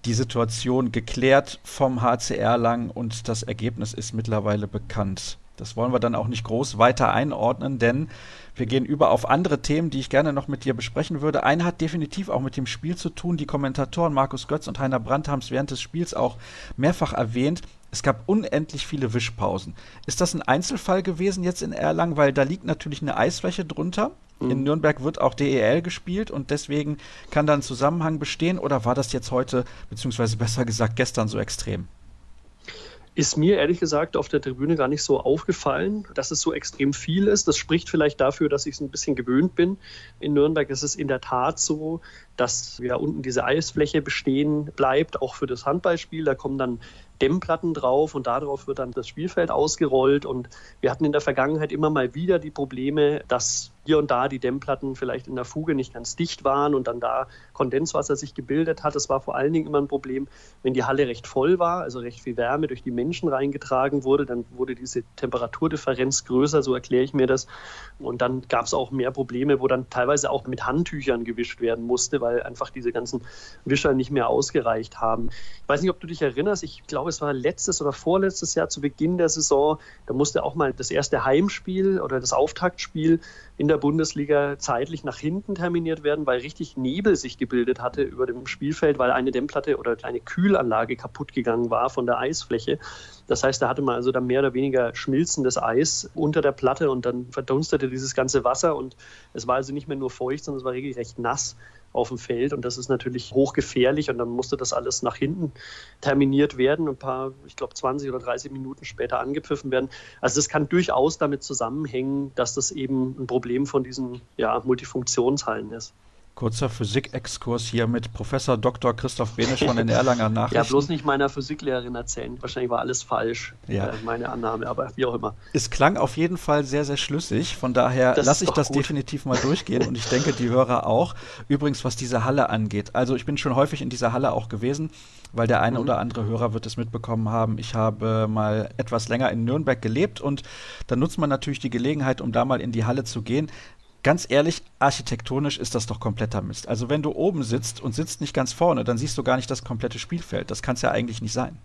die Situation geklärt vom HCR lang und das Ergebnis ist mittlerweile bekannt. Das wollen wir dann auch nicht groß weiter einordnen, denn wir gehen über auf andere Themen, die ich gerne noch mit dir besprechen würde. Eine hat definitiv auch mit dem Spiel zu tun. Die Kommentatoren Markus Götz und Heiner Brandt haben es während des Spiels auch mehrfach erwähnt. Es gab unendlich viele Wischpausen. Ist das ein Einzelfall gewesen jetzt in Erlangen? Weil da liegt natürlich eine Eisfläche drunter. Mhm. In Nürnberg wird auch DEL gespielt und deswegen kann da ein Zusammenhang bestehen. Oder war das jetzt heute, beziehungsweise besser gesagt gestern so extrem? Ist mir ehrlich gesagt auf der Tribüne gar nicht so aufgefallen, dass es so extrem viel ist. Das spricht vielleicht dafür, dass ich es ein bisschen gewöhnt bin. In Nürnberg ist es in der Tat so, dass ja unten diese Eisfläche bestehen bleibt, auch für das Handballspiel. Da kommen dann Dämmplatten drauf und darauf wird dann das Spielfeld ausgerollt. Und wir hatten in der Vergangenheit immer mal wieder die Probleme, dass hier und da die Dämmplatten vielleicht in der Fuge nicht ganz dicht waren und dann da Kondenswasser sich gebildet hat. Das war vor allen Dingen immer ein Problem, wenn die Halle recht voll war, also recht viel Wärme durch die Menschen reingetragen wurde, dann wurde diese Temperaturdifferenz größer, so erkläre ich mir das. Und dann gab es auch mehr Probleme, wo dann teilweise auch mit Handtüchern gewischt werden musste, weil einfach diese ganzen Wischer nicht mehr ausgereicht haben. Ich weiß nicht, ob du dich erinnerst, ich glaube, es war letztes oder vorletztes Jahr zu Beginn der Saison, da musste auch mal das erste Heimspiel oder das Auftaktspiel in der Bundesliga zeitlich nach hinten terminiert werden, weil richtig Nebel sich gebildet hatte über dem Spielfeld, weil eine Dämmplatte oder eine Kühlanlage kaputt gegangen war von der Eisfläche. Das heißt, da hatte man also dann mehr oder weniger schmilzendes Eis unter der Platte und dann verdunstete dieses ganze Wasser und es war also nicht mehr nur feucht, sondern es war regelrecht nass auf dem Feld und das ist natürlich hochgefährlich und dann musste das alles nach hinten terminiert werden, ein paar, ich glaube 20 oder 30 Minuten später angepfiffen werden. Also das kann durchaus damit zusammenhängen, dass das eben ein Problem von diesen ja, Multifunktionshallen ist. Kurzer Physikexkurs hier mit Professor Dr. Christoph Benisch von den Erlanger Nachrichten. ja, bloß nicht meiner Physiklehrerin erzählen. Wahrscheinlich war alles falsch, ja. äh, meine Annahme, aber wie auch immer. Es klang auf jeden Fall sehr, sehr schlüssig. Von daher lasse ich das gut. definitiv mal durchgehen und ich denke, die Hörer auch. Übrigens, was diese Halle angeht. Also ich bin schon häufig in dieser Halle auch gewesen, weil der eine mhm. oder andere Hörer wird es mitbekommen haben. Ich habe mal etwas länger in Nürnberg gelebt und da nutzt man natürlich die Gelegenheit, um da mal in die Halle zu gehen ganz ehrlich, architektonisch ist das doch kompletter Mist. Also wenn du oben sitzt und sitzt nicht ganz vorne, dann siehst du gar nicht das komplette Spielfeld. Das kann es ja eigentlich nicht sein.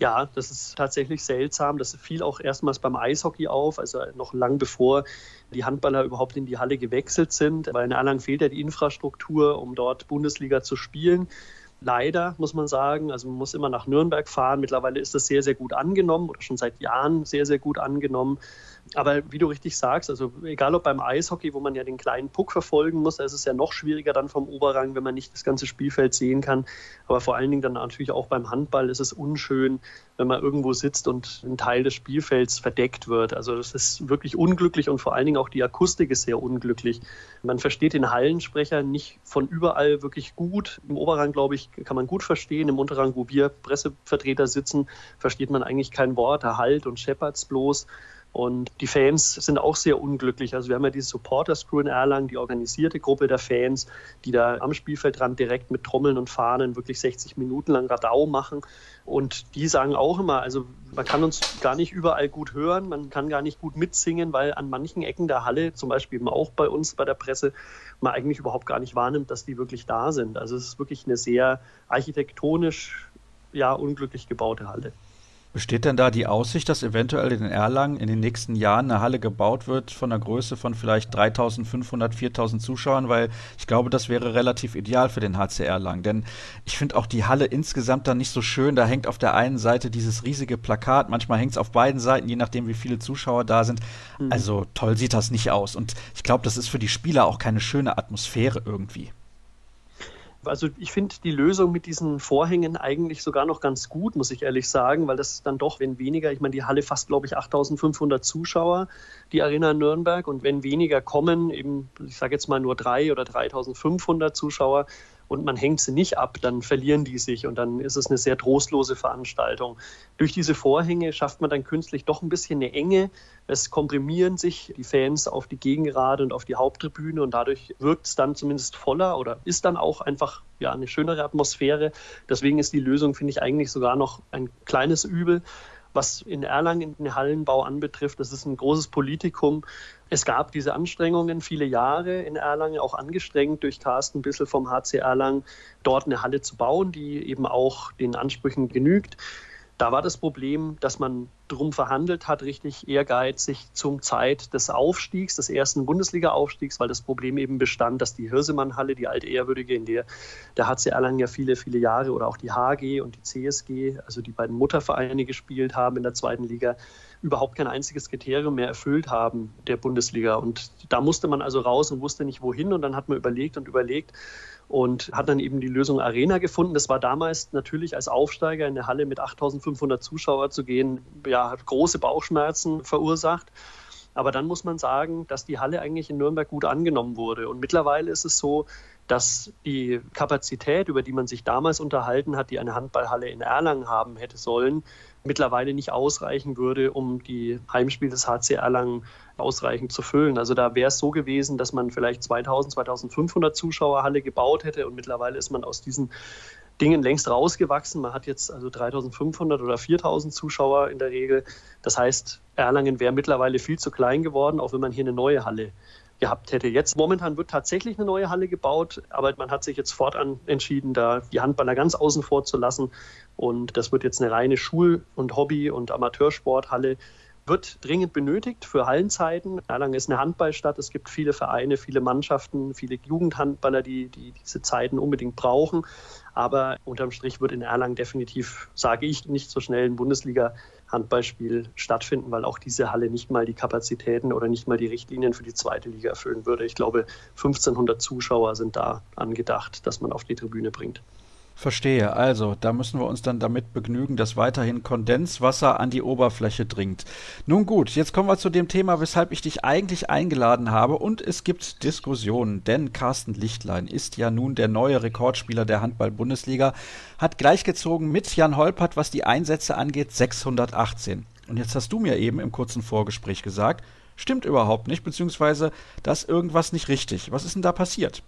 Ja, das ist tatsächlich seltsam. Das fiel auch erstmals beim Eishockey auf, also noch lang bevor die Handballer überhaupt in die Halle gewechselt sind, weil in Erlangen fehlt ja die Infrastruktur, um dort Bundesliga zu spielen. Leider muss man sagen, also man muss immer nach Nürnberg fahren. Mittlerweile ist das sehr, sehr gut angenommen oder schon seit Jahren sehr, sehr gut angenommen. Aber wie du richtig sagst, also egal ob beim Eishockey, wo man ja den kleinen Puck verfolgen muss, da ist es ja noch schwieriger dann vom Oberrang, wenn man nicht das ganze Spielfeld sehen kann. Aber vor allen Dingen dann natürlich auch beim Handball ist es unschön, wenn man irgendwo sitzt und ein Teil des Spielfelds verdeckt wird. Also das ist wirklich unglücklich und vor allen Dingen auch die Akustik ist sehr unglücklich. Man versteht den Hallensprecher nicht von überall wirklich gut. Im Oberrang, glaube ich, kann man gut verstehen. Im Unterrang, wo wir Pressevertreter sitzen, versteht man eigentlich kein Wort. Da halt und scheppert's bloß. Und die Fans sind auch sehr unglücklich. Also wir haben ja diese Supporters Crew in Erlangen, die organisierte Gruppe der Fans, die da am Spielfeldrand direkt mit Trommeln und Fahnen wirklich 60 Minuten lang Radau machen. Und die sagen auch immer, also man kann uns gar nicht überall gut hören, man kann gar nicht gut mitsingen, weil an manchen Ecken der Halle, zum Beispiel eben auch bei uns bei der Presse, man eigentlich überhaupt gar nicht wahrnimmt, dass die wirklich da sind. Also es ist wirklich eine sehr architektonisch ja unglücklich gebaute Halle. Besteht denn da die Aussicht, dass eventuell in Erlangen in den nächsten Jahren eine Halle gebaut wird von einer Größe von vielleicht 3500, 4000 Zuschauern? Weil ich glaube, das wäre relativ ideal für den HC Erlangen. Denn ich finde auch die Halle insgesamt dann nicht so schön. Da hängt auf der einen Seite dieses riesige Plakat, manchmal hängt es auf beiden Seiten, je nachdem, wie viele Zuschauer da sind. Mhm. Also toll sieht das nicht aus. Und ich glaube, das ist für die Spieler auch keine schöne Atmosphäre irgendwie. Also ich finde die Lösung mit diesen Vorhängen eigentlich sogar noch ganz gut, muss ich ehrlich sagen, weil das dann doch, wenn weniger, ich meine, die Halle fast, glaube ich, 8500 Zuschauer, die Arena Nürnberg, und wenn weniger kommen, eben, ich sage jetzt mal nur drei oder 3500 Zuschauer, und man hängt sie nicht ab, dann verlieren die sich und dann ist es eine sehr trostlose Veranstaltung. Durch diese Vorhänge schafft man dann künstlich doch ein bisschen eine Enge. Es komprimieren sich die Fans auf die Gegengerade und auf die Haupttribüne und dadurch wirkt es dann zumindest voller oder ist dann auch einfach ja, eine schönere Atmosphäre. Deswegen ist die Lösung, finde ich, eigentlich sogar noch ein kleines Übel. Was in Erlangen den Hallenbau anbetrifft, das ist ein großes Politikum. Es gab diese Anstrengungen viele Jahre in Erlangen, auch angestrengt durch Carsten Bissel vom HC Erlangen, dort eine Halle zu bauen, die eben auch den Ansprüchen genügt. Da war das Problem, dass man drum verhandelt hat, richtig ehrgeizig zum Zeit des Aufstiegs, des ersten Bundesliga-Aufstiegs, weil das Problem eben bestand, dass die Hirsemann-Halle, die alte Ehrwürdige, in der der HC Erlangen ja viele, viele Jahre oder auch die HG und die CSG, also die beiden Muttervereine gespielt haben in der zweiten Liga, überhaupt kein einziges Kriterium mehr erfüllt haben der Bundesliga. Und da musste man also raus und wusste nicht wohin. Und dann hat man überlegt und überlegt und hat dann eben die Lösung Arena gefunden. Das war damals natürlich als Aufsteiger in eine Halle mit 8500 Zuschauer zu gehen, ja, hat große Bauchschmerzen verursacht. Aber dann muss man sagen, dass die Halle eigentlich in Nürnberg gut angenommen wurde. Und mittlerweile ist es so, dass die Kapazität, über die man sich damals unterhalten hat, die eine Handballhalle in Erlangen haben hätte sollen, mittlerweile nicht ausreichen würde, um die Heimspiele des HC Erlangen ausreichend zu füllen. Also da wäre es so gewesen, dass man vielleicht 2000, 2500 Zuschauerhalle gebaut hätte und mittlerweile ist man aus diesen Dingen längst rausgewachsen. Man hat jetzt also 3500 oder 4000 Zuschauer in der Regel. Das heißt, Erlangen wäre mittlerweile viel zu klein geworden, auch wenn man hier eine neue Halle gehabt hätte. Jetzt momentan wird tatsächlich eine neue Halle gebaut, aber man hat sich jetzt fortan entschieden, da die Handballer ganz außen vor zu lassen. Und das wird jetzt eine reine Schul- und Hobby- und Amateursporthalle wird dringend benötigt für Hallenzeiten. Erlangen ist eine Handballstadt. Es gibt viele Vereine, viele Mannschaften, viele Jugendhandballer, die, die diese Zeiten unbedingt brauchen. Aber unterm Strich wird in Erlangen definitiv, sage ich, nicht so schnell ein Bundesliga-Handballspiel stattfinden, weil auch diese Halle nicht mal die Kapazitäten oder nicht mal die Richtlinien für die zweite Liga erfüllen würde. Ich glaube, 1500 Zuschauer sind da angedacht, dass man auf die Tribüne bringt. Verstehe. Also, da müssen wir uns dann damit begnügen, dass weiterhin Kondenswasser an die Oberfläche dringt. Nun gut, jetzt kommen wir zu dem Thema, weshalb ich dich eigentlich eingeladen habe. Und es gibt Diskussionen, denn Carsten Lichtlein ist ja nun der neue Rekordspieler der Handball-Bundesliga, hat gleichgezogen mit Jan Holpert, was die Einsätze angeht, 618. Und jetzt hast du mir eben im kurzen Vorgespräch gesagt, stimmt überhaupt nicht, beziehungsweise da irgendwas nicht richtig. Was ist denn da passiert?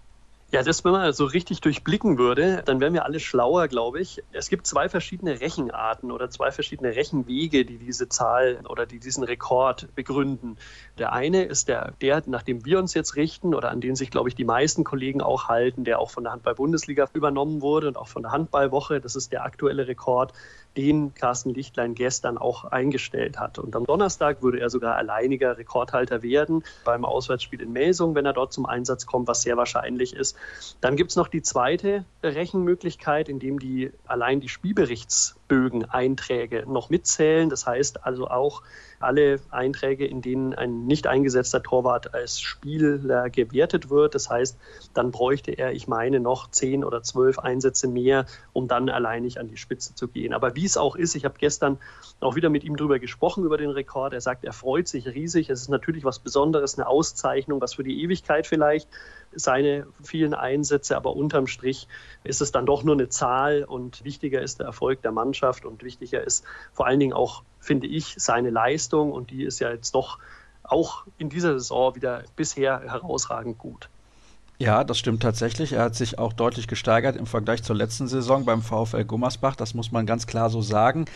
Ja, das, wenn man so richtig durchblicken würde, dann wären wir alle schlauer, glaube ich. Es gibt zwei verschiedene Rechenarten oder zwei verschiedene Rechenwege, die diese Zahl oder die diesen Rekord begründen. Der eine ist der, der, nach dem wir uns jetzt richten oder an den sich, glaube ich, die meisten Kollegen auch halten, der auch von der Handball-Bundesliga übernommen wurde und auch von der Handballwoche. Das ist der aktuelle Rekord den Carsten Lichtlein gestern auch eingestellt hat. Und am Donnerstag würde er sogar alleiniger Rekordhalter werden beim Auswärtsspiel in Melsung, wenn er dort zum Einsatz kommt, was sehr wahrscheinlich ist. Dann gibt es noch die zweite Rechenmöglichkeit, indem die allein die Spielberichtsbögen Einträge noch mitzählen. Das heißt also auch alle Einträge, in denen ein nicht eingesetzter Torwart als Spieler gewertet wird. Das heißt, dann bräuchte er, ich meine, noch zehn oder zwölf Einsätze mehr, um dann alleinig an die Spitze zu gehen. Aber wie es auch ist, ich habe gestern auch wieder mit ihm darüber gesprochen, über den Rekord. Er sagt, er freut sich riesig. Es ist natürlich was Besonderes, eine Auszeichnung, was für die Ewigkeit vielleicht seine vielen Einsätze, aber unterm Strich ist es dann doch nur eine Zahl und wichtiger ist der Erfolg der Mannschaft und wichtiger ist vor allen Dingen auch finde ich, seine Leistung und die ist ja jetzt doch auch in dieser Saison wieder bisher herausragend gut. Ja, das stimmt tatsächlich. Er hat sich auch deutlich gesteigert im Vergleich zur letzten Saison beim VfL Gummersbach. Das muss man ganz klar so sagen.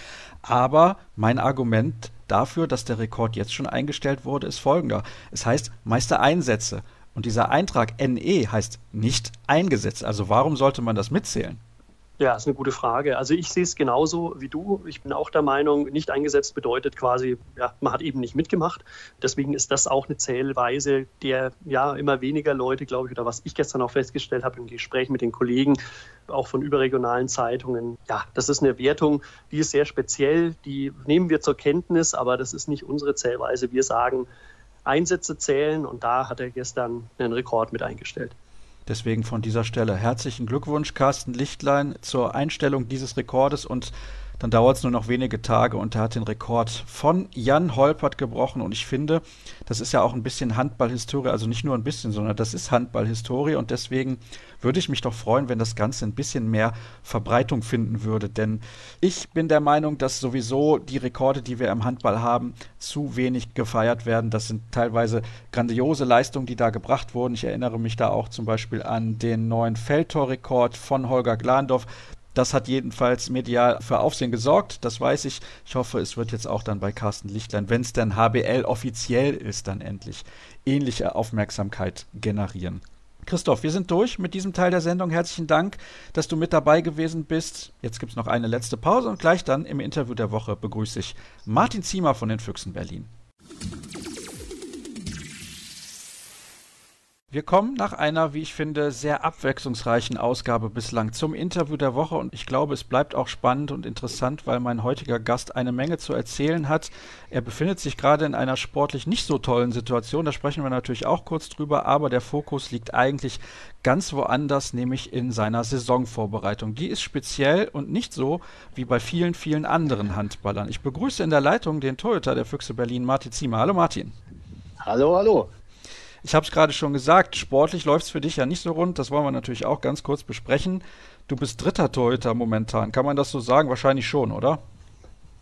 Aber mein Argument dafür, dass der Rekord jetzt schon eingestellt wurde, ist folgender. Es heißt Meister Einsätze. Und dieser Eintrag NE heißt nicht eingesetzt. Also warum sollte man das mitzählen? Ja, ist eine gute Frage. Also ich sehe es genauso wie du. Ich bin auch der Meinung, nicht eingesetzt bedeutet quasi, ja, man hat eben nicht mitgemacht. Deswegen ist das auch eine Zählweise, der ja immer weniger Leute, glaube ich, oder was ich gestern auch festgestellt habe im Gespräch mit den Kollegen, auch von überregionalen Zeitungen. Ja, das ist eine Wertung, die ist sehr speziell, die nehmen wir zur Kenntnis, aber das ist nicht unsere Zählweise. Wir sagen, Einsätze zählen und da hat er gestern einen Rekord mit eingestellt. Deswegen von dieser Stelle herzlichen Glückwunsch, Carsten Lichtlein, zur Einstellung dieses Rekordes und dann dauert es nur noch wenige Tage und er hat den Rekord von Jan Holpert gebrochen. Und ich finde, das ist ja auch ein bisschen Handballhistorie, also nicht nur ein bisschen, sondern das ist Handballhistorie. Und deswegen würde ich mich doch freuen, wenn das Ganze ein bisschen mehr Verbreitung finden würde. Denn ich bin der Meinung, dass sowieso die Rekorde, die wir im Handball haben, zu wenig gefeiert werden. Das sind teilweise grandiose Leistungen, die da gebracht wurden. Ich erinnere mich da auch zum Beispiel an den neuen Feldtorrekord von Holger Glandorf. Das hat jedenfalls medial für Aufsehen gesorgt, das weiß ich. Ich hoffe, es wird jetzt auch dann bei Carsten Lichtlein, wenn es denn HBL offiziell ist, dann endlich ähnliche Aufmerksamkeit generieren. Christoph, wir sind durch mit diesem Teil der Sendung. Herzlichen Dank, dass du mit dabei gewesen bist. Jetzt gibt es noch eine letzte Pause und gleich dann im Interview der Woche begrüße ich Martin Ziemer von den Füchsen Berlin. Wir kommen nach einer, wie ich finde, sehr abwechslungsreichen Ausgabe bislang zum Interview der Woche und ich glaube, es bleibt auch spannend und interessant, weil mein heutiger Gast eine Menge zu erzählen hat. Er befindet sich gerade in einer sportlich nicht so tollen Situation, da sprechen wir natürlich auch kurz drüber, aber der Fokus liegt eigentlich ganz woanders, nämlich in seiner Saisonvorbereitung. Die ist speziell und nicht so wie bei vielen, vielen anderen Handballern. Ich begrüße in der Leitung den Torhüter der Füchse Berlin, Martin Ziemer. Hallo Martin. Hallo, hallo. Ich habe es gerade schon gesagt, sportlich läuft es für dich ja nicht so rund. Das wollen wir natürlich auch ganz kurz besprechen. Du bist dritter Torhüter momentan. Kann man das so sagen? Wahrscheinlich schon, oder?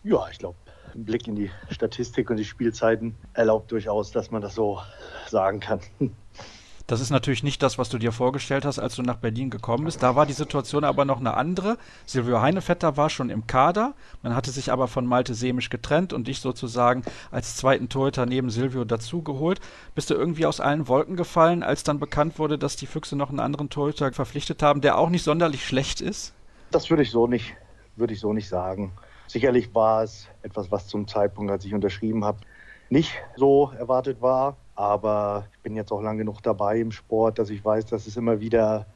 Ja, ich glaube, ein Blick in die Statistik und die Spielzeiten erlaubt durchaus, dass man das so sagen kann. Das ist natürlich nicht das, was du dir vorgestellt hast, als du nach Berlin gekommen bist. Da war die Situation aber noch eine andere. Silvio Heinevetter war schon im Kader. Man hatte sich aber von Malte Semisch getrennt und dich sozusagen als zweiten Torhüter neben Silvio dazugeholt. Bist du irgendwie aus allen Wolken gefallen, als dann bekannt wurde, dass die Füchse noch einen anderen Torhüter verpflichtet haben, der auch nicht sonderlich schlecht ist? Das würde ich so nicht, würde ich so nicht sagen. Sicherlich war es etwas, was zum Zeitpunkt, als ich unterschrieben habe, nicht so erwartet war. Aber ich bin jetzt auch lang genug dabei im Sport, dass ich weiß, dass es immer wieder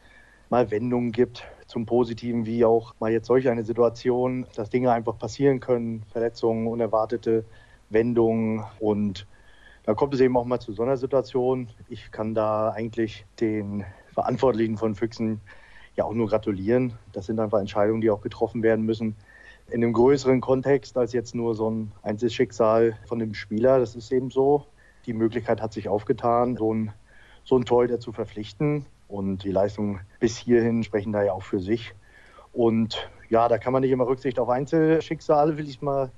mal Wendungen gibt zum Positiven, wie auch mal jetzt solch eine Situation, dass Dinge einfach passieren können, Verletzungen, unerwartete Wendungen und da kommt es eben auch mal zu so einer Situation. Ich kann da eigentlich den Verantwortlichen von Füchsen ja auch nur gratulieren. Das sind einfach Entscheidungen, die auch getroffen werden müssen. In einem größeren Kontext als jetzt nur so ein Einzelschicksal von dem Spieler. Das ist eben so. Die Möglichkeit hat sich aufgetan, so ein, so ein Torhüter zu verpflichten. Und die Leistungen bis hierhin sprechen da ja auch für sich. Und ja, da kann man nicht immer Rücksicht auf Einzelschicksale, will ich es mal,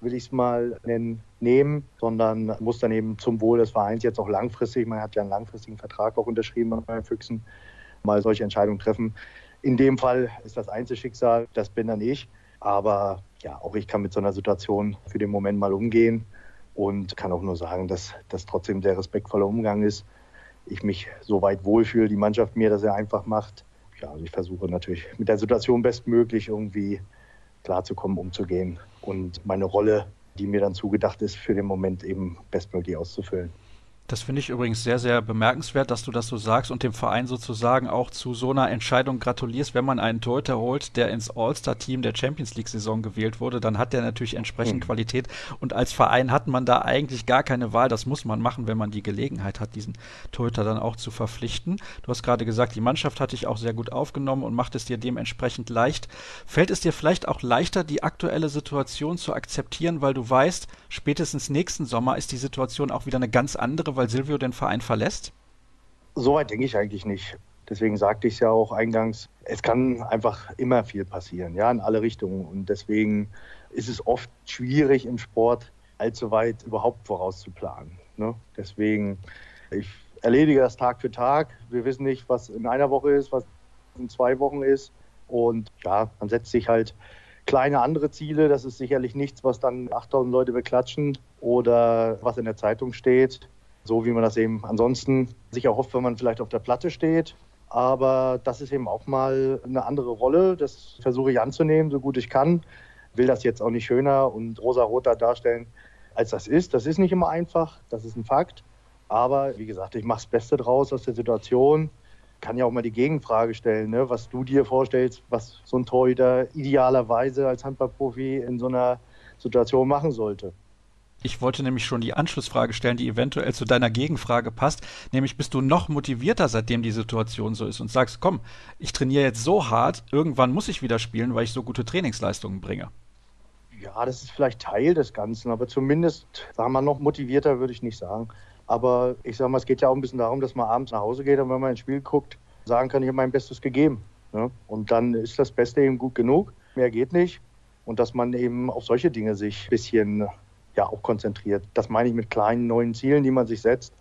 will ich mal nennen, nehmen, sondern muss dann eben zum Wohl des Vereins jetzt auch langfristig, man hat ja einen langfristigen Vertrag auch unterschrieben bei Füchsen, mal solche Entscheidungen treffen. In dem Fall ist das Einzelschicksal, das bin dann ich. Aber ja, auch ich kann mit so einer Situation für den Moment mal umgehen und kann auch nur sagen, dass das trotzdem sehr respektvoller Umgang ist. Ich mich so weit wohlfühle, die Mannschaft mir das sehr einfach macht. Ja, also ich versuche natürlich mit der Situation bestmöglich irgendwie klarzukommen, umzugehen und meine Rolle, die mir dann zugedacht ist, für den Moment eben bestmöglich auszufüllen. Das finde ich übrigens sehr, sehr bemerkenswert, dass du das so sagst und dem Verein sozusagen auch zu so einer Entscheidung gratulierst. Wenn man einen Torhüter holt, der ins All-Star-Team der Champions League-Saison gewählt wurde, dann hat der natürlich entsprechend mhm. Qualität. Und als Verein hat man da eigentlich gar keine Wahl. Das muss man machen, wenn man die Gelegenheit hat, diesen Torhüter dann auch zu verpflichten. Du hast gerade gesagt, die Mannschaft hat dich auch sehr gut aufgenommen und macht es dir dementsprechend leicht. Fällt es dir vielleicht auch leichter, die aktuelle Situation zu akzeptieren, weil du weißt, spätestens nächsten Sommer ist die Situation auch wieder eine ganz andere, weil Silvio den Verein verlässt? Soweit denke ich eigentlich nicht. Deswegen sagte ich es ja auch eingangs, es kann einfach immer viel passieren, ja, in alle Richtungen. Und deswegen ist es oft schwierig im Sport, allzu weit überhaupt vorauszuplanen. Ne? Deswegen, ich erledige das Tag für Tag. Wir wissen nicht, was in einer Woche ist, was in zwei Wochen ist. Und ja, man setzt sich halt kleine andere Ziele. Das ist sicherlich nichts, was dann 8000 Leute beklatschen oder was in der Zeitung steht so wie man das eben ansonsten sich erhofft, wenn man vielleicht auf der Platte steht. Aber das ist eben auch mal eine andere Rolle. Das versuche ich anzunehmen, so gut ich kann. Will das jetzt auch nicht schöner und rosa-roter darstellen, als das ist. Das ist nicht immer einfach, das ist ein Fakt. Aber wie gesagt, ich mache das Beste draus aus der Situation. Kann ja auch mal die Gegenfrage stellen, ne? was du dir vorstellst, was so ein Torhüter idealerweise als Handballprofi in so einer Situation machen sollte. Ich wollte nämlich schon die Anschlussfrage stellen, die eventuell zu deiner Gegenfrage passt, nämlich bist du noch motivierter, seitdem die Situation so ist und sagst, komm, ich trainiere jetzt so hart, irgendwann muss ich wieder spielen, weil ich so gute Trainingsleistungen bringe. Ja, das ist vielleicht Teil des Ganzen, aber zumindest, sagen wir mal, noch motivierter würde ich nicht sagen. Aber ich sage mal, es geht ja auch ein bisschen darum, dass man abends nach Hause geht und wenn man ins Spiel guckt, sagen kann, ich habe mein Bestes gegeben. Ne? Und dann ist das Beste eben gut genug. Mehr geht nicht. Und dass man eben auf solche Dinge sich ein bisschen ja auch konzentriert. Das meine ich mit kleinen neuen Zielen, die man sich setzt.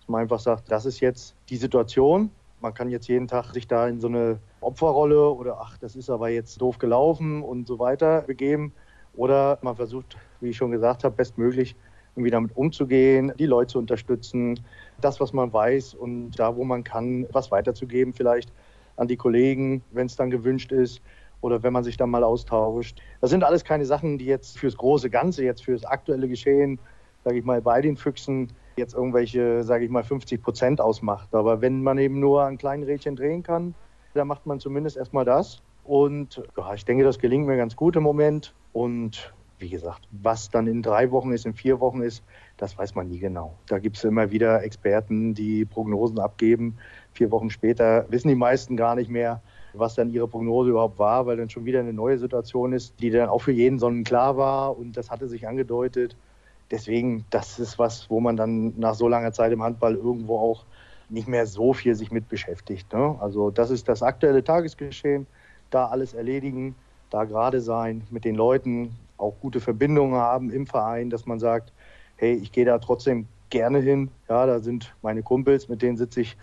Dass man einfach sagt, das ist jetzt die Situation. Man kann jetzt jeden Tag sich da in so eine Opferrolle oder ach, das ist aber jetzt doof gelaufen und so weiter begeben. Oder man versucht, wie ich schon gesagt habe, bestmöglich irgendwie damit umzugehen, die Leute zu unterstützen, das, was man weiß und da, wo man kann, was weiterzugeben, vielleicht an die Kollegen, wenn es dann gewünscht ist oder wenn man sich dann mal austauscht. Das sind alles keine Sachen, die jetzt fürs große Ganze, jetzt fürs aktuelle Geschehen, sage ich mal, bei den Füchsen jetzt irgendwelche, sage ich mal, 50 Prozent ausmacht. Aber wenn man eben nur ein kleines Rädchen drehen kann, dann macht man zumindest erstmal das. Und ja, ich denke, das gelingt mir ganz gut im Moment. Und wie gesagt, was dann in drei Wochen ist, in vier Wochen ist, das weiß man nie genau. Da gibt es immer wieder Experten, die Prognosen abgeben. Vier Wochen später wissen die meisten gar nicht mehr, was dann ihre Prognose überhaupt war, weil dann schon wieder eine neue Situation ist, die dann auch für jeden sonnenklar war und das hatte sich angedeutet. Deswegen, das ist was, wo man dann nach so langer Zeit im Handball irgendwo auch nicht mehr so viel sich mit beschäftigt. Ne? Also das ist das aktuelle Tagesgeschehen, da alles erledigen, da gerade sein, mit den Leuten auch gute Verbindungen haben im Verein, dass man sagt, hey, ich gehe da trotzdem gerne hin. Ja, da sind meine Kumpels, mit denen sitze ich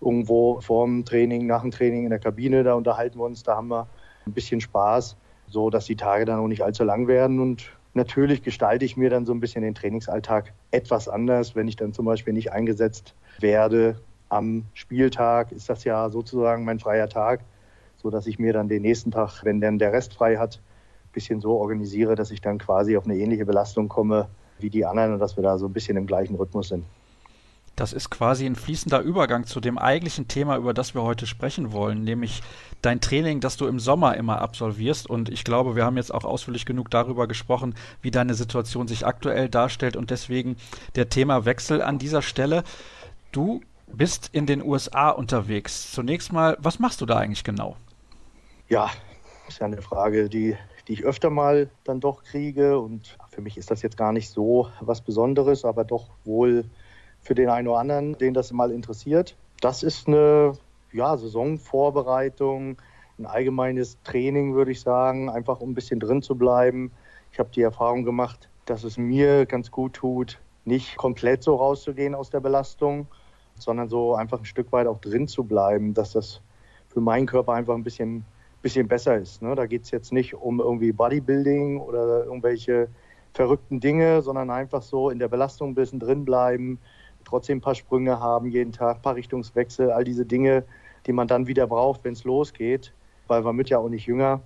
irgendwo vorm Training, nach dem Training in der Kabine, da unterhalten wir uns, da haben wir ein bisschen Spaß, so dass die Tage dann auch nicht allzu lang werden und Natürlich gestalte ich mir dann so ein bisschen den Trainingsalltag etwas anders, wenn ich dann zum Beispiel nicht eingesetzt werde. Am Spieltag ist das ja sozusagen mein freier Tag, sodass ich mir dann den nächsten Tag, wenn dann der Rest frei hat, ein bisschen so organisiere, dass ich dann quasi auf eine ähnliche Belastung komme wie die anderen und dass wir da so ein bisschen im gleichen Rhythmus sind. Das ist quasi ein fließender Übergang zu dem eigentlichen Thema, über das wir heute sprechen wollen, nämlich dein Training, das du im Sommer immer absolvierst. Und ich glaube, wir haben jetzt auch ausführlich genug darüber gesprochen, wie deine Situation sich aktuell darstellt und deswegen der Themawechsel an dieser Stelle. Du bist in den USA unterwegs. Zunächst mal, was machst du da eigentlich genau? Ja, ist ja eine Frage, die, die ich öfter mal dann doch kriege. Und für mich ist das jetzt gar nicht so was Besonderes, aber doch wohl für den einen oder anderen, den das mal interessiert. Das ist eine ja, Saisonvorbereitung, ein allgemeines Training, würde ich sagen, einfach um ein bisschen drin zu bleiben. Ich habe die Erfahrung gemacht, dass es mir ganz gut tut, nicht komplett so rauszugehen aus der Belastung, sondern so einfach ein Stück weit auch drin zu bleiben, dass das für meinen Körper einfach ein bisschen, bisschen besser ist. Ne? Da geht es jetzt nicht um irgendwie Bodybuilding oder irgendwelche verrückten Dinge, sondern einfach so in der Belastung ein bisschen drin bleiben, trotzdem ein paar Sprünge haben jeden Tag, ein paar Richtungswechsel, all diese Dinge, die man dann wieder braucht, wenn es losgeht, weil man wird ja auch nicht jünger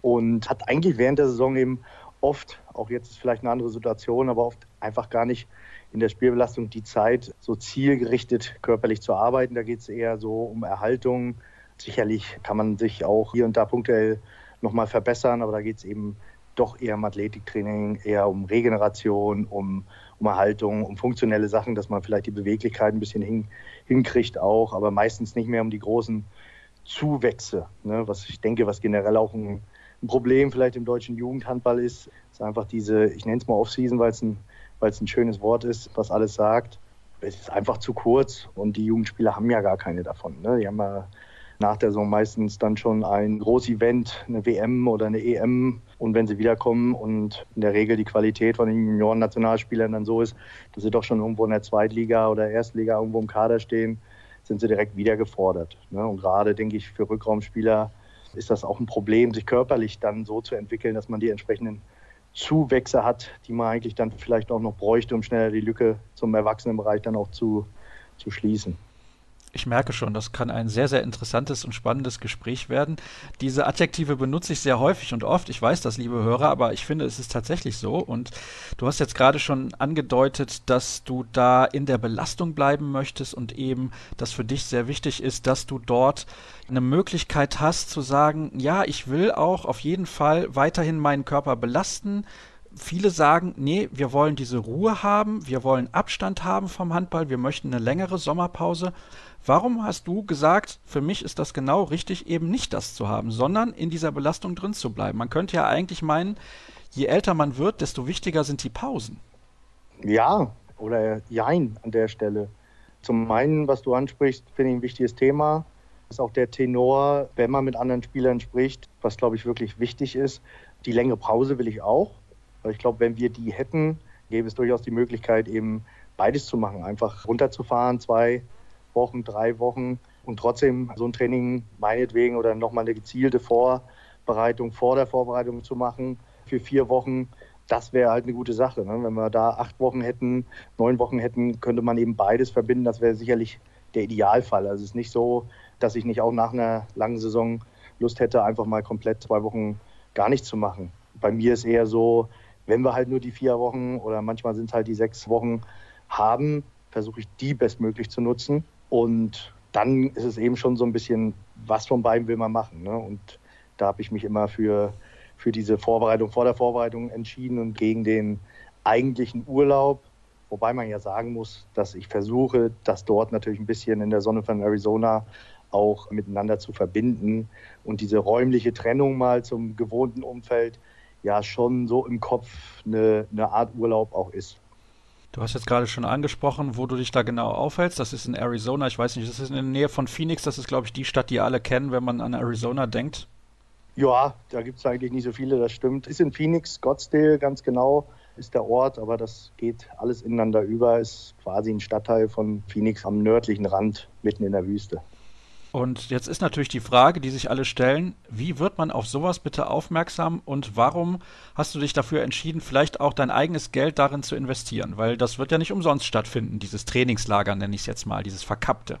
und hat eigentlich während der Saison eben oft, auch jetzt ist vielleicht eine andere Situation, aber oft einfach gar nicht in der Spielbelastung die Zeit, so zielgerichtet körperlich zu arbeiten. Da geht es eher so um Erhaltung. Sicherlich kann man sich auch hier und da punktuell nochmal verbessern, aber da geht es eben doch eher um Athletiktraining, eher um Regeneration, um, um Erhaltung, um funktionelle Sachen, dass man vielleicht die Beweglichkeit ein bisschen hin, hinkriegt auch, aber meistens nicht mehr um die großen Zuwächse. Ne? Was ich denke, was generell auch ein, ein, Problem vielleicht im deutschen Jugendhandball ist, ist einfach diese, ich nenne es mal Off-Season, weil es ein, ein schönes Wort ist, was alles sagt. Es ist einfach zu kurz und die Jugendspieler haben ja gar keine davon. Ne? Die haben ja nach der Saison meistens dann schon ein Großevent, eine WM oder eine EM. Und wenn sie wiederkommen und in der Regel die Qualität von den Junioren-Nationalspielern dann so ist, dass sie doch schon irgendwo in der Zweitliga oder Erstliga irgendwo im Kader stehen, sind sie direkt wieder gefordert. Ne? Und gerade, denke ich, für Rückraumspieler ist das auch ein Problem, sich körperlich dann so zu entwickeln, dass man die entsprechenden Zuwächse hat, die man eigentlich dann vielleicht auch noch bräuchte, um schneller die Lücke zum Erwachsenenbereich dann auch zu, zu schließen. Ich merke schon, das kann ein sehr, sehr interessantes und spannendes Gespräch werden. Diese Adjektive benutze ich sehr häufig und oft. Ich weiß das, liebe Hörer, aber ich finde, es ist tatsächlich so. Und du hast jetzt gerade schon angedeutet, dass du da in der Belastung bleiben möchtest und eben, dass für dich sehr wichtig ist, dass du dort eine Möglichkeit hast zu sagen, ja, ich will auch auf jeden Fall weiterhin meinen Körper belasten, viele sagen, nee, wir wollen diese Ruhe haben, wir wollen Abstand haben vom Handball, wir möchten eine längere Sommerpause. Warum hast du gesagt, für mich ist das genau richtig, eben nicht das zu haben, sondern in dieser Belastung drin zu bleiben? Man könnte ja eigentlich meinen, je älter man wird, desto wichtiger sind die Pausen. Ja, oder jein an der Stelle. Zum einen, was du ansprichst, finde ich ein wichtiges Thema. Ist auch der Tenor, wenn man mit anderen Spielern spricht, was glaube ich wirklich wichtig ist. Die längere Pause will ich auch. Ich glaube, wenn wir die hätten, gäbe es durchaus die Möglichkeit, eben beides zu machen. Einfach runterzufahren, zwei, Wochen, drei Wochen und trotzdem so ein Training meinetwegen oder nochmal eine gezielte Vorbereitung vor der Vorbereitung zu machen für vier Wochen, das wäre halt eine gute Sache. Ne? Wenn wir da acht Wochen hätten, neun Wochen hätten, könnte man eben beides verbinden. Das wäre sicherlich der Idealfall. Also es ist nicht so, dass ich nicht auch nach einer langen Saison Lust hätte, einfach mal komplett zwei Wochen gar nichts zu machen. Bei mir ist eher so, wenn wir halt nur die vier Wochen oder manchmal sind es halt die sechs Wochen haben, versuche ich die bestmöglich zu nutzen und dann ist es eben schon so ein bisschen, was von beiden will man machen. Ne? Und da habe ich mich immer für, für diese Vorbereitung, vor der Vorbereitung entschieden und gegen den eigentlichen Urlaub. Wobei man ja sagen muss, dass ich versuche, das dort natürlich ein bisschen in der Sonne von Arizona auch miteinander zu verbinden und diese räumliche Trennung mal zum gewohnten Umfeld ja schon so im Kopf eine, eine Art Urlaub auch ist. Du hast jetzt gerade schon angesprochen, wo du dich da genau aufhältst. Das ist in Arizona. Ich weiß nicht, das ist in der Nähe von Phoenix. Das ist, glaube ich, die Stadt, die alle kennen, wenn man an Arizona denkt. Ja, da gibt es eigentlich nicht so viele, das stimmt. Ist in Phoenix, Scottsdale, ganz genau. ist der Ort, aber das geht alles ineinander über, ist quasi ein Stadtteil von Phoenix am nördlichen Rand, mitten in der Wüste. Und jetzt ist natürlich die Frage, die sich alle stellen, wie wird man auf sowas bitte aufmerksam und warum hast du dich dafür entschieden, vielleicht auch dein eigenes Geld darin zu investieren? Weil das wird ja nicht umsonst stattfinden, dieses Trainingslager nenne ich es jetzt mal, dieses Verkappte.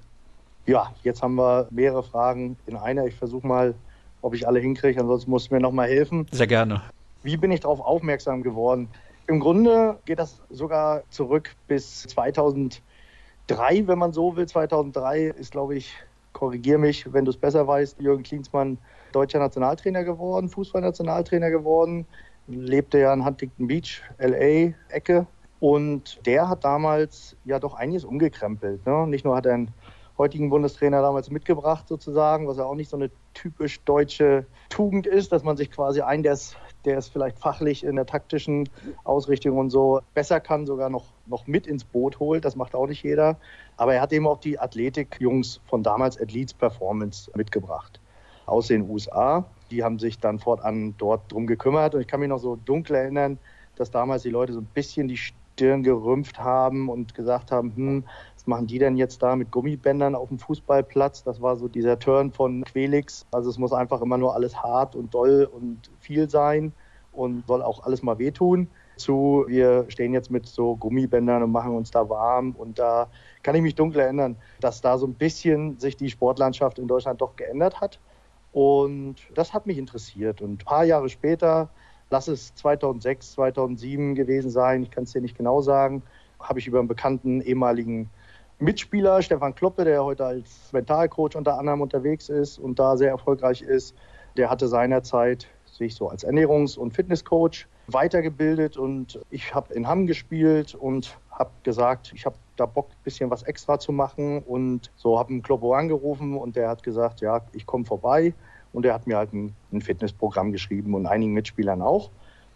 Ja, jetzt haben wir mehrere Fragen in einer. Ich versuche mal, ob ich alle hinkriege, ansonsten musst du mir nochmal helfen. Sehr gerne. Wie bin ich darauf aufmerksam geworden? Im Grunde geht das sogar zurück bis 2003, wenn man so will. 2003 ist, glaube ich, korrigiere mich, wenn du es besser weißt, Jürgen Klinsmann deutscher Nationaltrainer geworden, Fußballnationaltrainer geworden, lebte ja in Huntington Beach, LA, Ecke. Und der hat damals ja doch einiges umgekrempelt. Ne? Nicht nur hat er einen heutigen Bundestrainer damals mitgebracht, sozusagen, was ja auch nicht so eine typisch deutsche Tugend ist, dass man sich quasi einen, der es, der es vielleicht fachlich in der taktischen Ausrichtung und so besser kann, sogar noch, noch mit ins Boot holt. Das macht auch nicht jeder. Aber er hat eben auch die Athletik-Jungs von damals Athletes Performance mitgebracht aus den USA. Die haben sich dann fortan dort drum gekümmert. Und ich kann mich noch so dunkel erinnern, dass damals die Leute so ein bisschen die Stirn gerümpft haben und gesagt haben, hm, was machen die denn jetzt da mit Gummibändern auf dem Fußballplatz? Das war so dieser Turn von Quelix. Also es muss einfach immer nur alles hart und doll und viel sein und soll auch alles mal wehtun zu, wir stehen jetzt mit so Gummibändern und machen uns da warm. Und da kann ich mich dunkel erinnern, dass da so ein bisschen sich die Sportlandschaft in Deutschland doch geändert hat. Und das hat mich interessiert. Und ein paar Jahre später, lass es 2006, 2007 gewesen sein, ich kann es dir nicht genau sagen, habe ich über einen bekannten ehemaligen Mitspieler, Stefan Kloppe, der heute als Mentalcoach unter anderem unterwegs ist und da sehr erfolgreich ist, der hatte seinerzeit sich so als Ernährungs- und Fitnesscoach weitergebildet und ich habe in Hamm gespielt und habe gesagt, ich habe da Bock, ein bisschen was extra zu machen. Und so habe einen Klobo angerufen und der hat gesagt, ja, ich komme vorbei. Und er hat mir halt ein, ein Fitnessprogramm geschrieben und einigen Mitspielern auch.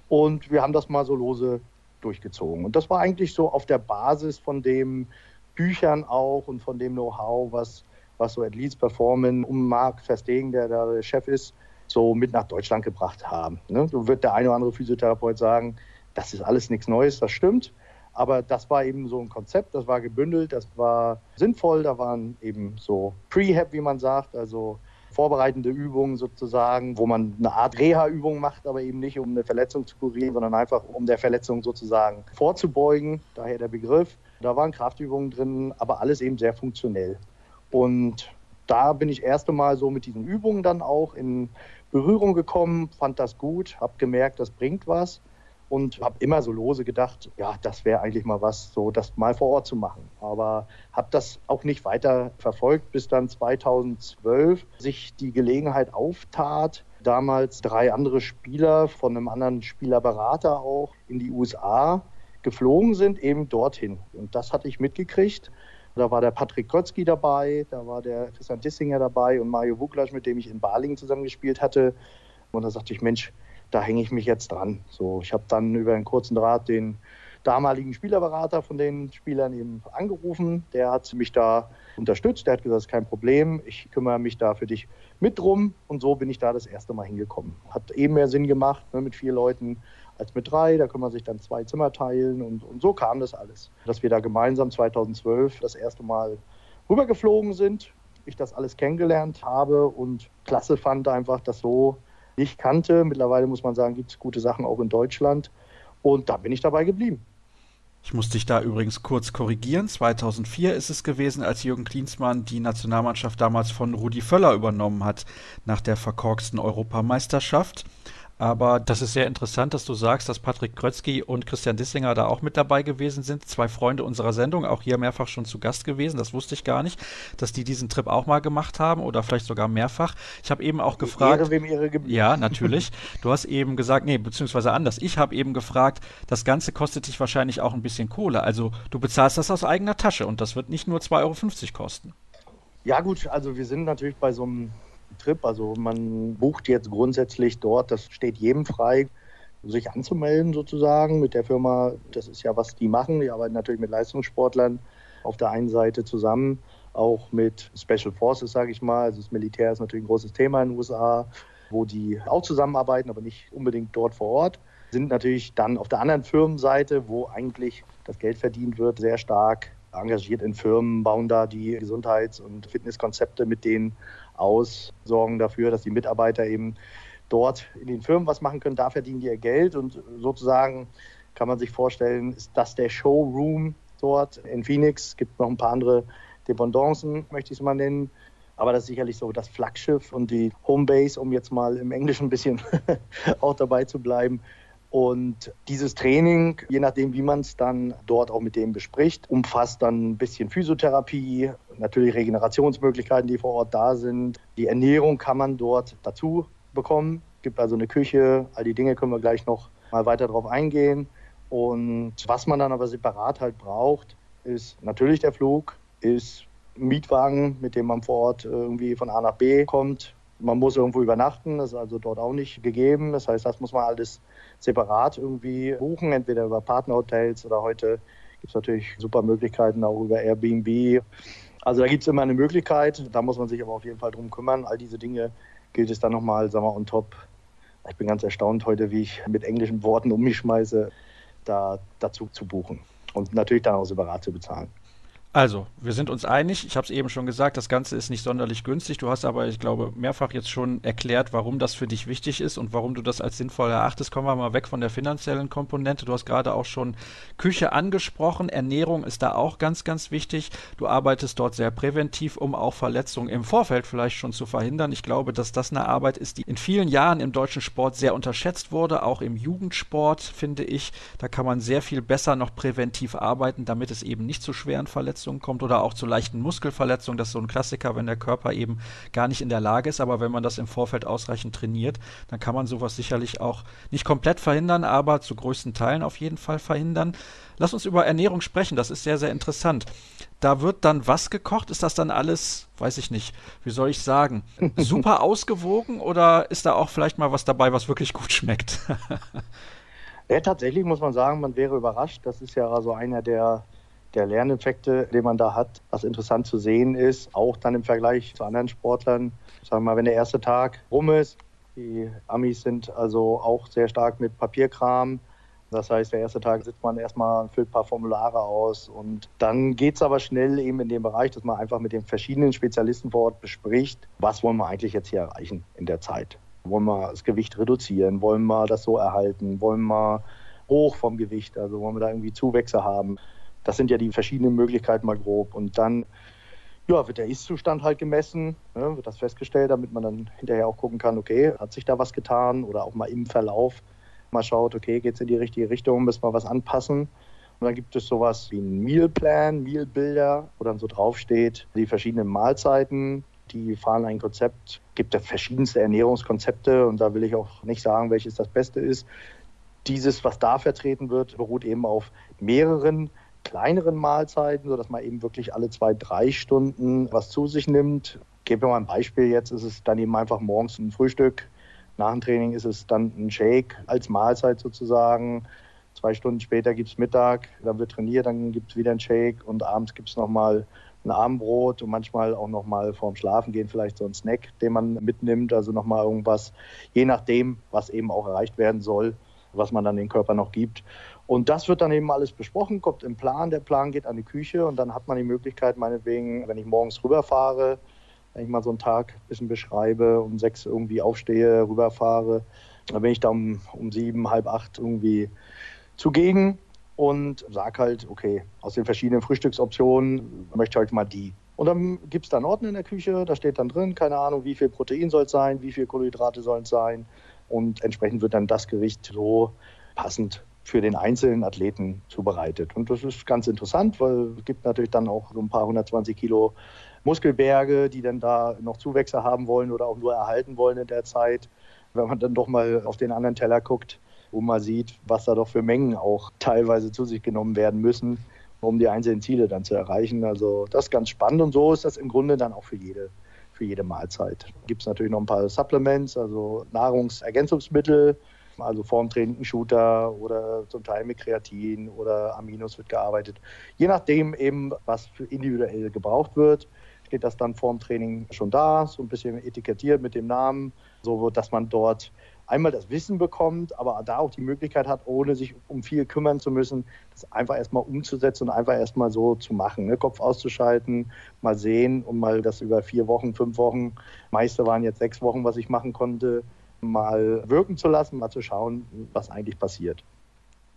Und wir haben das mal so lose durchgezogen. Und das war eigentlich so auf der Basis von den Büchern auch und von dem Know-how, was was so Athletes performen, um Marc Verstegen, der da der Chef ist, so mit nach Deutschland gebracht haben. Ne? So wird der eine oder andere Physiotherapeut sagen, das ist alles nichts Neues, das stimmt. Aber das war eben so ein Konzept, das war gebündelt, das war sinnvoll, da waren eben so Prehab, wie man sagt, also vorbereitende Übungen sozusagen, wo man eine Art Reha-Übung macht, aber eben nicht, um eine Verletzung zu kurieren, sondern einfach, um der Verletzung sozusagen vorzubeugen, daher der Begriff. Da waren Kraftübungen drin, aber alles eben sehr funktionell. Und da bin ich erste Mal so mit diesen Übungen dann auch in Berührung gekommen, fand das gut, habe gemerkt, das bringt was und habe immer so lose gedacht, ja, das wäre eigentlich mal was, so das mal vor Ort zu machen. Aber habe das auch nicht weiter verfolgt, bis dann 2012 sich die Gelegenheit auftat, damals drei andere Spieler von einem anderen Spielerberater auch in die USA geflogen sind, eben dorthin. Und das hatte ich mitgekriegt. Da war der Patrick Krotzki dabei, da war der Christian Dissinger dabei und Mario Wuklasch, mit dem ich in Balingen zusammengespielt hatte. Und da sagte ich, Mensch, da hänge ich mich jetzt dran. So, ich habe dann über einen kurzen Draht den damaligen Spielerberater von den Spielern eben angerufen. Der hat mich da unterstützt. Der hat gesagt, kein Problem. Ich kümmere mich da für dich mit drum. Und so bin ich da das erste Mal hingekommen. Hat eben mehr Sinn gemacht, ne, mit vier Leuten als mit drei. Da kann man sich dann zwei Zimmer teilen und, und so kam das alles. Dass wir da gemeinsam 2012 das erste Mal rübergeflogen sind, ich das alles kennengelernt habe und klasse fand einfach, das so nicht kannte. Mittlerweile muss man sagen, gibt es gute Sachen auch in Deutschland. Und da bin ich dabei geblieben. Ich muss dich da übrigens kurz korrigieren. 2004 ist es gewesen, als Jürgen Klinsmann die Nationalmannschaft damals von Rudi Völler übernommen hat nach der verkorksten Europameisterschaft. Aber das ist sehr interessant, dass du sagst, dass Patrick Krötzky und Christian Dissinger da auch mit dabei gewesen sind. Zwei Freunde unserer Sendung, auch hier mehrfach schon zu Gast gewesen. Das wusste ich gar nicht, dass die diesen Trip auch mal gemacht haben oder vielleicht sogar mehrfach. Ich habe eben auch gefragt. Ja, natürlich. Du hast eben gesagt, nee, beziehungsweise anders. Ich habe eben gefragt, das Ganze kostet dich wahrscheinlich auch ein bisschen Kohle. Also du bezahlst das aus eigener Tasche und das wird nicht nur 2,50 Euro kosten. Ja gut, also wir sind natürlich bei so einem Trip. Also man bucht jetzt grundsätzlich dort, das steht jedem frei, sich anzumelden sozusagen mit der Firma. Das ist ja, was die machen. Die arbeiten natürlich mit Leistungssportlern auf der einen Seite zusammen, auch mit Special Forces, sage ich mal. Also das Militär ist natürlich ein großes Thema in den USA, wo die auch zusammenarbeiten, aber nicht unbedingt dort vor Ort. sind natürlich dann auf der anderen Firmenseite, wo eigentlich das Geld verdient wird, sehr stark engagiert in Firmen, bauen da die Gesundheits- und Fitnesskonzepte mit denen aus, sorgen dafür, dass die Mitarbeiter eben dort in den Firmen was machen können. Da verdienen die ihr Geld und sozusagen kann man sich vorstellen, ist das der Showroom dort in Phoenix. Es gibt noch ein paar andere Dependancen, möchte ich es mal nennen. Aber das ist sicherlich so das Flaggschiff und die Homebase, um jetzt mal im Englischen ein bisschen auch dabei zu bleiben. Und dieses Training, je nachdem, wie man es dann dort auch mit dem bespricht, umfasst dann ein bisschen Physiotherapie, natürlich Regenerationsmöglichkeiten, die vor Ort da sind. Die Ernährung kann man dort dazu bekommen. Es gibt also eine Küche, all die Dinge können wir gleich noch mal weiter drauf eingehen. Und was man dann aber separat halt braucht, ist natürlich der Flug, ist ein Mietwagen, mit dem man vor Ort irgendwie von A nach B kommt. Man muss irgendwo übernachten, das ist also dort auch nicht gegeben. Das heißt, das muss man alles separat irgendwie buchen, entweder über Partnerhotels oder heute gibt es natürlich super Möglichkeiten auch über Airbnb. Also da gibt es immer eine Möglichkeit, da muss man sich aber auf jeden Fall drum kümmern. All diese Dinge gilt es dann nochmal, sagen wir, on top. Ich bin ganz erstaunt heute, wie ich mit englischen Worten um mich schmeiße, da dazu zu buchen und natürlich dann auch separat zu bezahlen. Also, wir sind uns einig. Ich habe es eben schon gesagt, das Ganze ist nicht sonderlich günstig. Du hast aber, ich glaube, mehrfach jetzt schon erklärt, warum das für dich wichtig ist und warum du das als sinnvoll erachtest. Kommen wir mal weg von der finanziellen Komponente. Du hast gerade auch schon Küche angesprochen. Ernährung ist da auch ganz, ganz wichtig. Du arbeitest dort sehr präventiv, um auch Verletzungen im Vorfeld vielleicht schon zu verhindern. Ich glaube, dass das eine Arbeit ist, die in vielen Jahren im deutschen Sport sehr unterschätzt wurde. Auch im Jugendsport, finde ich. Da kann man sehr viel besser noch präventiv arbeiten, damit es eben nicht zu schweren Verletzungen Verletzungen kommt oder auch zu leichten Muskelverletzungen. Das ist so ein Klassiker, wenn der Körper eben gar nicht in der Lage ist. Aber wenn man das im Vorfeld ausreichend trainiert, dann kann man sowas sicherlich auch nicht komplett verhindern, aber zu größten Teilen auf jeden Fall verhindern. Lass uns über Ernährung sprechen. Das ist sehr, sehr interessant. Da wird dann was gekocht? Ist das dann alles, weiß ich nicht, wie soll ich sagen, super ausgewogen oder ist da auch vielleicht mal was dabei, was wirklich gut schmeckt? Ja, tatsächlich muss man sagen, man wäre überrascht. Das ist ja also einer der der Lerneffekte, den man da hat. Was interessant zu sehen ist, auch dann im Vergleich zu anderen Sportlern, sagen wir mal, wenn der erste Tag rum ist, die Amis sind also auch sehr stark mit Papierkram. Das heißt, der erste Tag sitzt man erstmal, füllt ein paar Formulare aus und dann geht es aber schnell eben in den Bereich, dass man einfach mit den verschiedenen Spezialisten vor Ort bespricht, was wollen wir eigentlich jetzt hier erreichen in der Zeit. Wollen wir das Gewicht reduzieren? Wollen wir das so erhalten? Wollen wir hoch vom Gewicht? Also wollen wir da irgendwie Zuwächse haben? Das sind ja die verschiedenen Möglichkeiten mal grob. Und dann ja, wird der Ist-Zustand halt gemessen, ne, wird das festgestellt, damit man dann hinterher auch gucken kann, okay, hat sich da was getan oder auch mal im Verlauf mal schaut, okay, geht es in die richtige Richtung, müssen wir was anpassen. Und dann gibt es sowas wie einen Mealplan, Mealbilder, wo dann so draufsteht, die verschiedenen Mahlzeiten, die fahren ein Konzept, gibt es verschiedenste Ernährungskonzepte und da will ich auch nicht sagen, welches das Beste ist. Dieses, was da vertreten wird, beruht eben auf mehreren kleineren Mahlzeiten, sodass man eben wirklich alle zwei, drei Stunden was zu sich nimmt. Ich gebe mal ein Beispiel. Jetzt ist es dann eben einfach morgens ein Frühstück. Nach dem Training ist es dann ein Shake als Mahlzeit sozusagen. Zwei Stunden später gibt es Mittag, dann wird trainiert, dann gibt es wieder ein Shake und abends gibt es nochmal ein Abendbrot und manchmal auch nochmal vorm Schlafengehen vielleicht so ein Snack, den man mitnimmt, also nochmal irgendwas, je nachdem, was eben auch erreicht werden soll, was man dann den Körper noch gibt. Und das wird dann eben alles besprochen, kommt im Plan. Der Plan geht an die Küche und dann hat man die Möglichkeit, meinetwegen, wenn ich morgens rüberfahre, wenn ich mal so einen Tag ein bisschen beschreibe, um sechs irgendwie aufstehe, rüberfahre, dann bin ich da um, um sieben, halb acht irgendwie zugegen und sage halt, okay, aus den verschiedenen Frühstücksoptionen möchte ich heute mal die. Und dann gibt es da einen Ordner in der Küche, da steht dann drin, keine Ahnung, wie viel Protein soll es sein, wie viel Kohlenhydrate sollen es sein. Und entsprechend wird dann das Gericht so passend für den einzelnen Athleten zubereitet. Und das ist ganz interessant, weil es gibt natürlich dann auch so ein paar 120 Kilo Muskelberge, die dann da noch Zuwächse haben wollen oder auch nur erhalten wollen in der Zeit. Wenn man dann doch mal auf den anderen Teller guckt, wo man sieht, was da doch für Mengen auch teilweise zu sich genommen werden müssen, um die einzelnen Ziele dann zu erreichen. Also das ist ganz spannend und so ist das im Grunde dann auch für jede, für jede Mahlzeit. Gibt es natürlich noch ein paar Supplements, also Nahrungsergänzungsmittel, also vorm Training ein Shooter oder zum Teil mit Kreatin oder Aminos wird gearbeitet. Je nachdem eben, was für individuell gebraucht wird, steht das dann vorm Training schon da, so ein bisschen etikettiert mit dem Namen, so dass man dort einmal das Wissen bekommt, aber da auch die Möglichkeit hat, ohne sich um viel kümmern zu müssen, das einfach erstmal umzusetzen und einfach erstmal so zu machen. Ne? Kopf auszuschalten, mal sehen und mal das über vier Wochen, fünf Wochen, meiste waren jetzt sechs Wochen, was ich machen konnte, mal wirken zu lassen, mal zu schauen, was eigentlich passiert.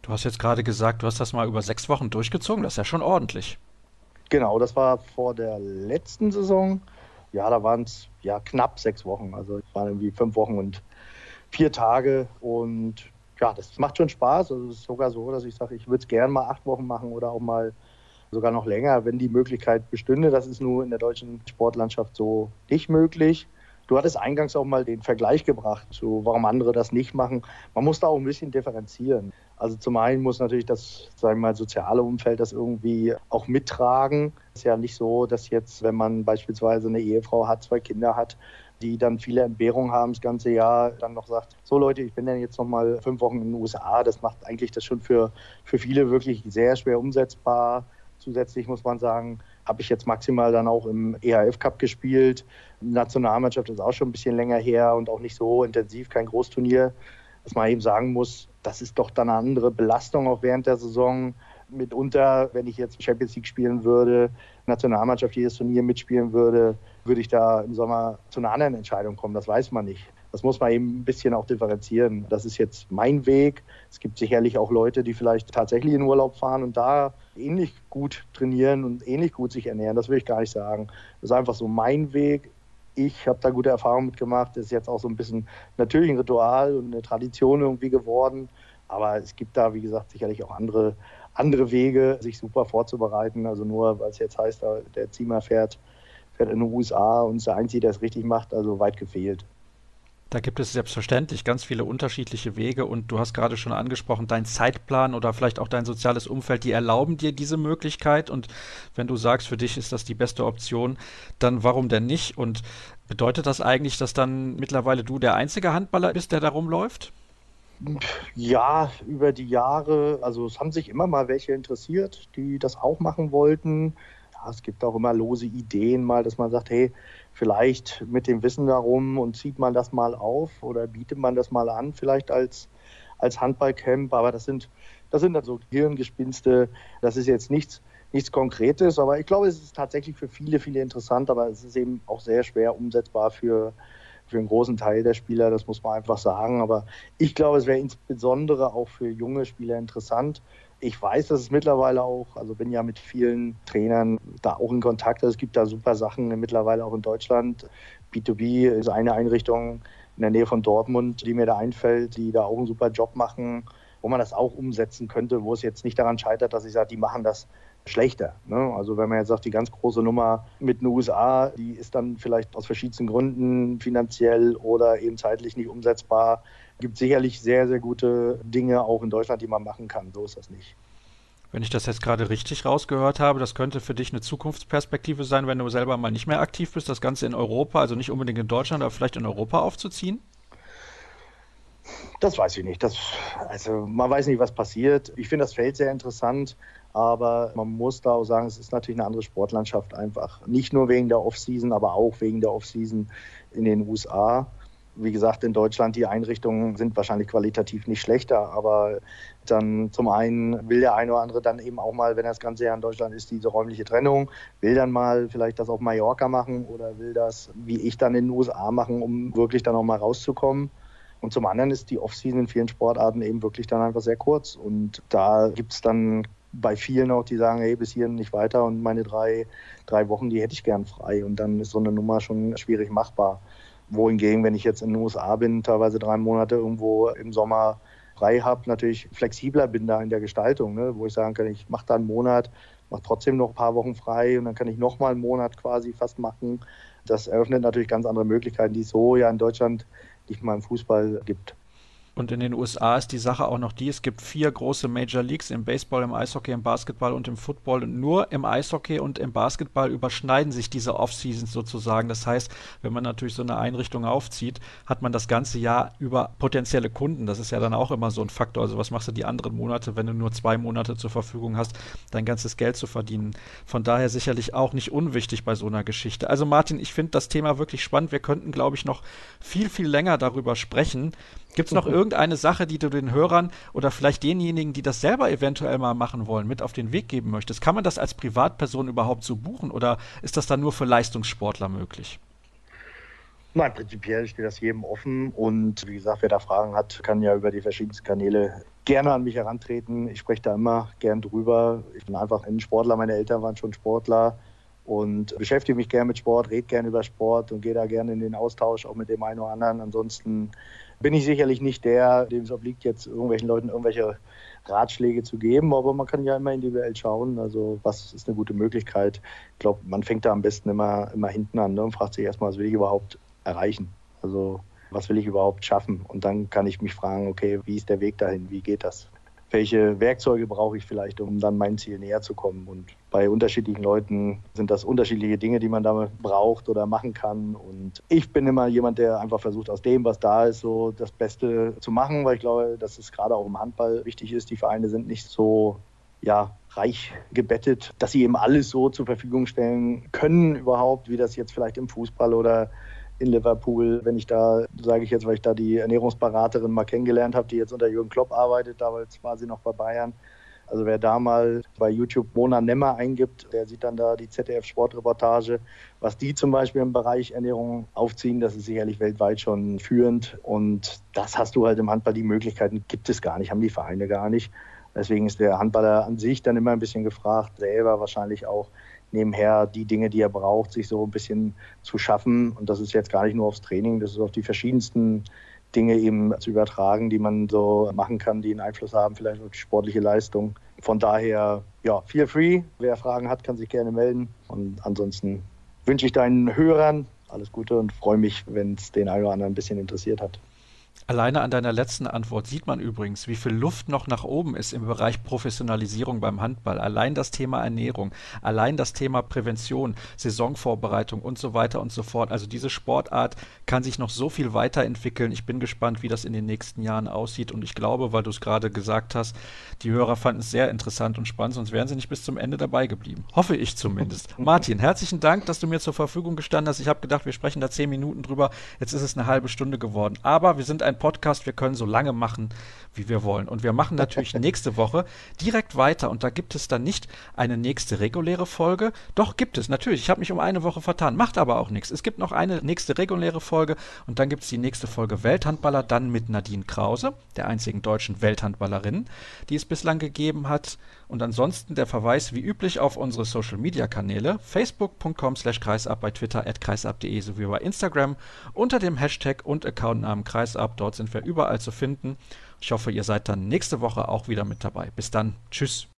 Du hast jetzt gerade gesagt, du hast das mal über sechs Wochen durchgezogen, das ist ja schon ordentlich. Genau, das war vor der letzten Saison. Ja, da waren es ja knapp sechs Wochen. Also es waren irgendwie fünf Wochen und vier Tage. Und ja, das macht schon Spaß. Also es ist sogar so, dass ich sage, ich würde es gerne mal acht Wochen machen oder auch mal sogar noch länger, wenn die Möglichkeit bestünde. Das ist nur in der deutschen Sportlandschaft so nicht möglich. Du hattest eingangs auch mal den Vergleich gebracht, zu warum andere das nicht machen. Man muss da auch ein bisschen differenzieren. Also zum einen muss natürlich das, sagen wir mal, soziale Umfeld das irgendwie auch mittragen. Es ist ja nicht so, dass jetzt, wenn man beispielsweise eine Ehefrau hat, zwei Kinder hat, die dann viele Entbehrungen haben das ganze Jahr, dann noch sagt, so Leute, ich bin dann jetzt noch mal fünf Wochen in den USA. Das macht eigentlich das schon für, für viele wirklich sehr schwer umsetzbar. Zusätzlich muss man sagen, habe ich jetzt maximal dann auch im EHF Cup gespielt. Nationalmannschaft ist auch schon ein bisschen länger her und auch nicht so intensiv, kein Großturnier. Dass man eben sagen muss, das ist doch dann eine andere Belastung auch während der Saison. Mitunter, wenn ich jetzt Champions League spielen würde, Nationalmannschaft jedes Turnier mitspielen würde, würde ich da im Sommer zu einer anderen Entscheidung kommen. Das weiß man nicht. Das muss man eben ein bisschen auch differenzieren. Das ist jetzt mein Weg. Es gibt sicherlich auch Leute, die vielleicht tatsächlich in Urlaub fahren und da ähnlich gut trainieren und ähnlich gut sich ernähren. Das will ich gar nicht sagen. Das ist einfach so mein Weg. Ich habe da gute Erfahrungen mitgemacht. Das ist jetzt auch so ein bisschen natürlich ein Ritual und eine Tradition irgendwie geworden. Aber es gibt da, wie gesagt, sicherlich auch andere, andere Wege, sich super vorzubereiten. Also nur, weil es jetzt heißt, der Ziemer fährt, fährt in den USA und ist der Einzige, der es richtig macht, also weit gefehlt. Da gibt es selbstverständlich ganz viele unterschiedliche Wege und du hast gerade schon angesprochen, dein Zeitplan oder vielleicht auch dein soziales Umfeld, die erlauben dir diese Möglichkeit und wenn du sagst, für dich ist das die beste Option, dann warum denn nicht? Und bedeutet das eigentlich, dass dann mittlerweile du der einzige Handballer bist, der da rumläuft? Ja, über die Jahre, also es haben sich immer mal welche interessiert, die das auch machen wollten. Ja, es gibt auch immer lose Ideen mal, dass man sagt, hey, vielleicht mit dem Wissen darum und zieht man das mal auf oder bietet man das mal an, vielleicht als, als Handballcamp. Aber das sind, das sind dann so Hirngespinste. Das ist jetzt nichts, nichts Konkretes, aber ich glaube, es ist tatsächlich für viele, viele interessant, aber es ist eben auch sehr schwer umsetzbar für, für einen großen Teil der Spieler, das muss man einfach sagen. Aber ich glaube, es wäre insbesondere auch für junge Spieler interessant. Ich weiß, dass es mittlerweile auch, also bin ja mit vielen Trainern da auch in Kontakt. Also es gibt da super Sachen mittlerweile auch in Deutschland. B2B ist eine Einrichtung in der Nähe von Dortmund, die mir da einfällt, die da auch einen super Job machen, wo man das auch umsetzen könnte, wo es jetzt nicht daran scheitert, dass ich sage, die machen das schlechter. Ne? Also wenn man jetzt sagt, die ganz große Nummer mit den USA, die ist dann vielleicht aus verschiedensten Gründen finanziell oder eben zeitlich nicht umsetzbar. Gibt sicherlich sehr, sehr gute Dinge auch in Deutschland, die man machen kann. So ist das nicht. Wenn ich das jetzt gerade richtig rausgehört habe, das könnte für dich eine Zukunftsperspektive sein, wenn du selber mal nicht mehr aktiv bist, das Ganze in Europa, also nicht unbedingt in Deutschland, aber vielleicht in Europa aufzuziehen? Das weiß ich nicht. Das, also man weiß nicht, was passiert. Ich finde das Feld sehr interessant. Aber man muss da auch sagen, es ist natürlich eine andere Sportlandschaft einfach. Nicht nur wegen der Offseason, aber auch wegen der Offseason in den USA. Wie gesagt, in Deutschland die Einrichtungen sind wahrscheinlich qualitativ nicht schlechter, aber dann zum einen will der eine oder andere dann eben auch mal, wenn er das ganze Jahr in Deutschland ist, diese räumliche Trennung, will dann mal vielleicht das auf Mallorca machen oder will das, wie ich dann in den USA machen, um wirklich dann auch mal rauszukommen. Und zum anderen ist die Offseason in vielen Sportarten eben wirklich dann einfach sehr kurz. Und da gibt es dann bei vielen auch, die sagen, hey, bis hier nicht weiter und meine drei, drei Wochen, die hätte ich gern frei. Und dann ist so eine Nummer schon schwierig machbar. Wohingegen, wenn ich jetzt in den USA bin, teilweise drei Monate irgendwo im Sommer frei habe, natürlich flexibler bin da in der Gestaltung, ne? wo ich sagen kann, ich mache da einen Monat, mache trotzdem noch ein paar Wochen frei und dann kann ich noch mal einen Monat quasi fast machen. Das eröffnet natürlich ganz andere Möglichkeiten, die es so ja in Deutschland nicht mal im Fußball gibt. Und in den USA ist die Sache auch noch die, es gibt vier große Major Leagues im Baseball, im Eishockey, im Basketball und im Football. Und nur im Eishockey und im Basketball überschneiden sich diese Off-Seasons sozusagen. Das heißt, wenn man natürlich so eine Einrichtung aufzieht, hat man das ganze Jahr über potenzielle Kunden. Das ist ja dann auch immer so ein Faktor. Also was machst du die anderen Monate, wenn du nur zwei Monate zur Verfügung hast, dein ganzes Geld zu verdienen. Von daher sicherlich auch nicht unwichtig bei so einer Geschichte. Also Martin, ich finde das Thema wirklich spannend. Wir könnten, glaube ich, noch viel, viel länger darüber sprechen. Gibt es noch irgendeine Sache, die du den Hörern oder vielleicht denjenigen, die das selber eventuell mal machen wollen, mit auf den Weg geben möchtest? Kann man das als Privatperson überhaupt so buchen oder ist das dann nur für Leistungssportler möglich? Nein, prinzipiell steht das jedem offen und wie gesagt, wer da Fragen hat, kann ja über die verschiedensten Kanäle gerne an mich herantreten. Ich spreche da immer gern drüber. Ich bin einfach ein Sportler, meine Eltern waren schon Sportler und beschäftige mich gerne mit Sport, rede gerne über Sport und gehe da gerne in den Austausch, auch mit dem einen oder anderen. Ansonsten bin ich sicherlich nicht der, dem es obliegt, jetzt irgendwelchen Leuten irgendwelche Ratschläge zu geben, aber man kann ja immer individuell schauen, also was ist eine gute Möglichkeit. Ich glaube, man fängt da am besten immer, immer hinten an ne, und fragt sich erstmal, was will ich überhaupt erreichen? Also was will ich überhaupt schaffen? Und dann kann ich mich fragen, okay, wie ist der Weg dahin? Wie geht das? Welche Werkzeuge brauche ich vielleicht, um dann meinem Ziel näher zu kommen. Und bei unterschiedlichen Leuten sind das unterschiedliche Dinge, die man damit braucht oder machen kann. Und ich bin immer jemand, der einfach versucht, aus dem, was da ist, so das Beste zu machen, weil ich glaube, dass es gerade auch im Handball wichtig ist. Die Vereine sind nicht so ja, reich gebettet, dass sie eben alles so zur Verfügung stellen können überhaupt, wie das jetzt vielleicht im Fußball oder in Liverpool, wenn ich da, sage ich jetzt, weil ich da die Ernährungsberaterin mal kennengelernt habe, die jetzt unter Jürgen Klopp arbeitet, damals war sie noch bei Bayern. Also wer da mal bei YouTube Mona Nemmer eingibt, der sieht dann da die ZDF-Sportreportage. Was die zum Beispiel im Bereich Ernährung aufziehen, das ist sicherlich weltweit schon führend. Und das hast du halt im Handball, die Möglichkeiten gibt es gar nicht, haben die Vereine gar nicht. Deswegen ist der Handballer an sich dann immer ein bisschen gefragt, selber wahrscheinlich auch nebenher die Dinge, die er braucht, sich so ein bisschen zu schaffen. Und das ist jetzt gar nicht nur aufs Training, das ist auf die verschiedensten Dinge eben zu übertragen, die man so machen kann, die einen Einfluss haben, vielleicht auf die sportliche Leistung. Von daher, ja, feel free. Wer Fragen hat, kann sich gerne melden. Und ansonsten wünsche ich deinen Hörern alles Gute und freue mich, wenn es den einen oder anderen ein bisschen interessiert hat. Alleine an deiner letzten Antwort sieht man übrigens, wie viel Luft noch nach oben ist im Bereich Professionalisierung beim Handball. Allein das Thema Ernährung, allein das Thema Prävention, Saisonvorbereitung und so weiter und so fort. Also diese Sportart kann sich noch so viel weiterentwickeln. Ich bin gespannt, wie das in den nächsten Jahren aussieht. Und ich glaube, weil du es gerade gesagt hast, die Hörer fanden es sehr interessant und spannend, sonst wären sie nicht bis zum Ende dabei geblieben. Hoffe ich zumindest. Martin, herzlichen Dank, dass du mir zur Verfügung gestanden hast. Ich habe gedacht, wir sprechen da zehn Minuten drüber. Jetzt ist es eine halbe Stunde geworden. Aber wir sind ein Podcast, wir können so lange machen, wie wir wollen. Und wir machen natürlich nächste Woche direkt weiter. Und da gibt es dann nicht eine nächste reguläre Folge. Doch gibt es, natürlich. Ich habe mich um eine Woche vertan. Macht aber auch nichts. Es gibt noch eine nächste reguläre Folge und dann gibt es die nächste Folge Welthandballer, dann mit Nadine Krause, der einzigen deutschen Welthandballerin, die es bislang gegeben hat. Und ansonsten der Verweis wie üblich auf unsere Social Media Kanäle: facebook.com slash kreisab, bei Twitter at kreisab.de sowie bei Instagram unter dem Hashtag und Accountnamen kreisab. Dort sind wir überall zu finden. Ich hoffe, ihr seid dann nächste Woche auch wieder mit dabei. Bis dann. Tschüss.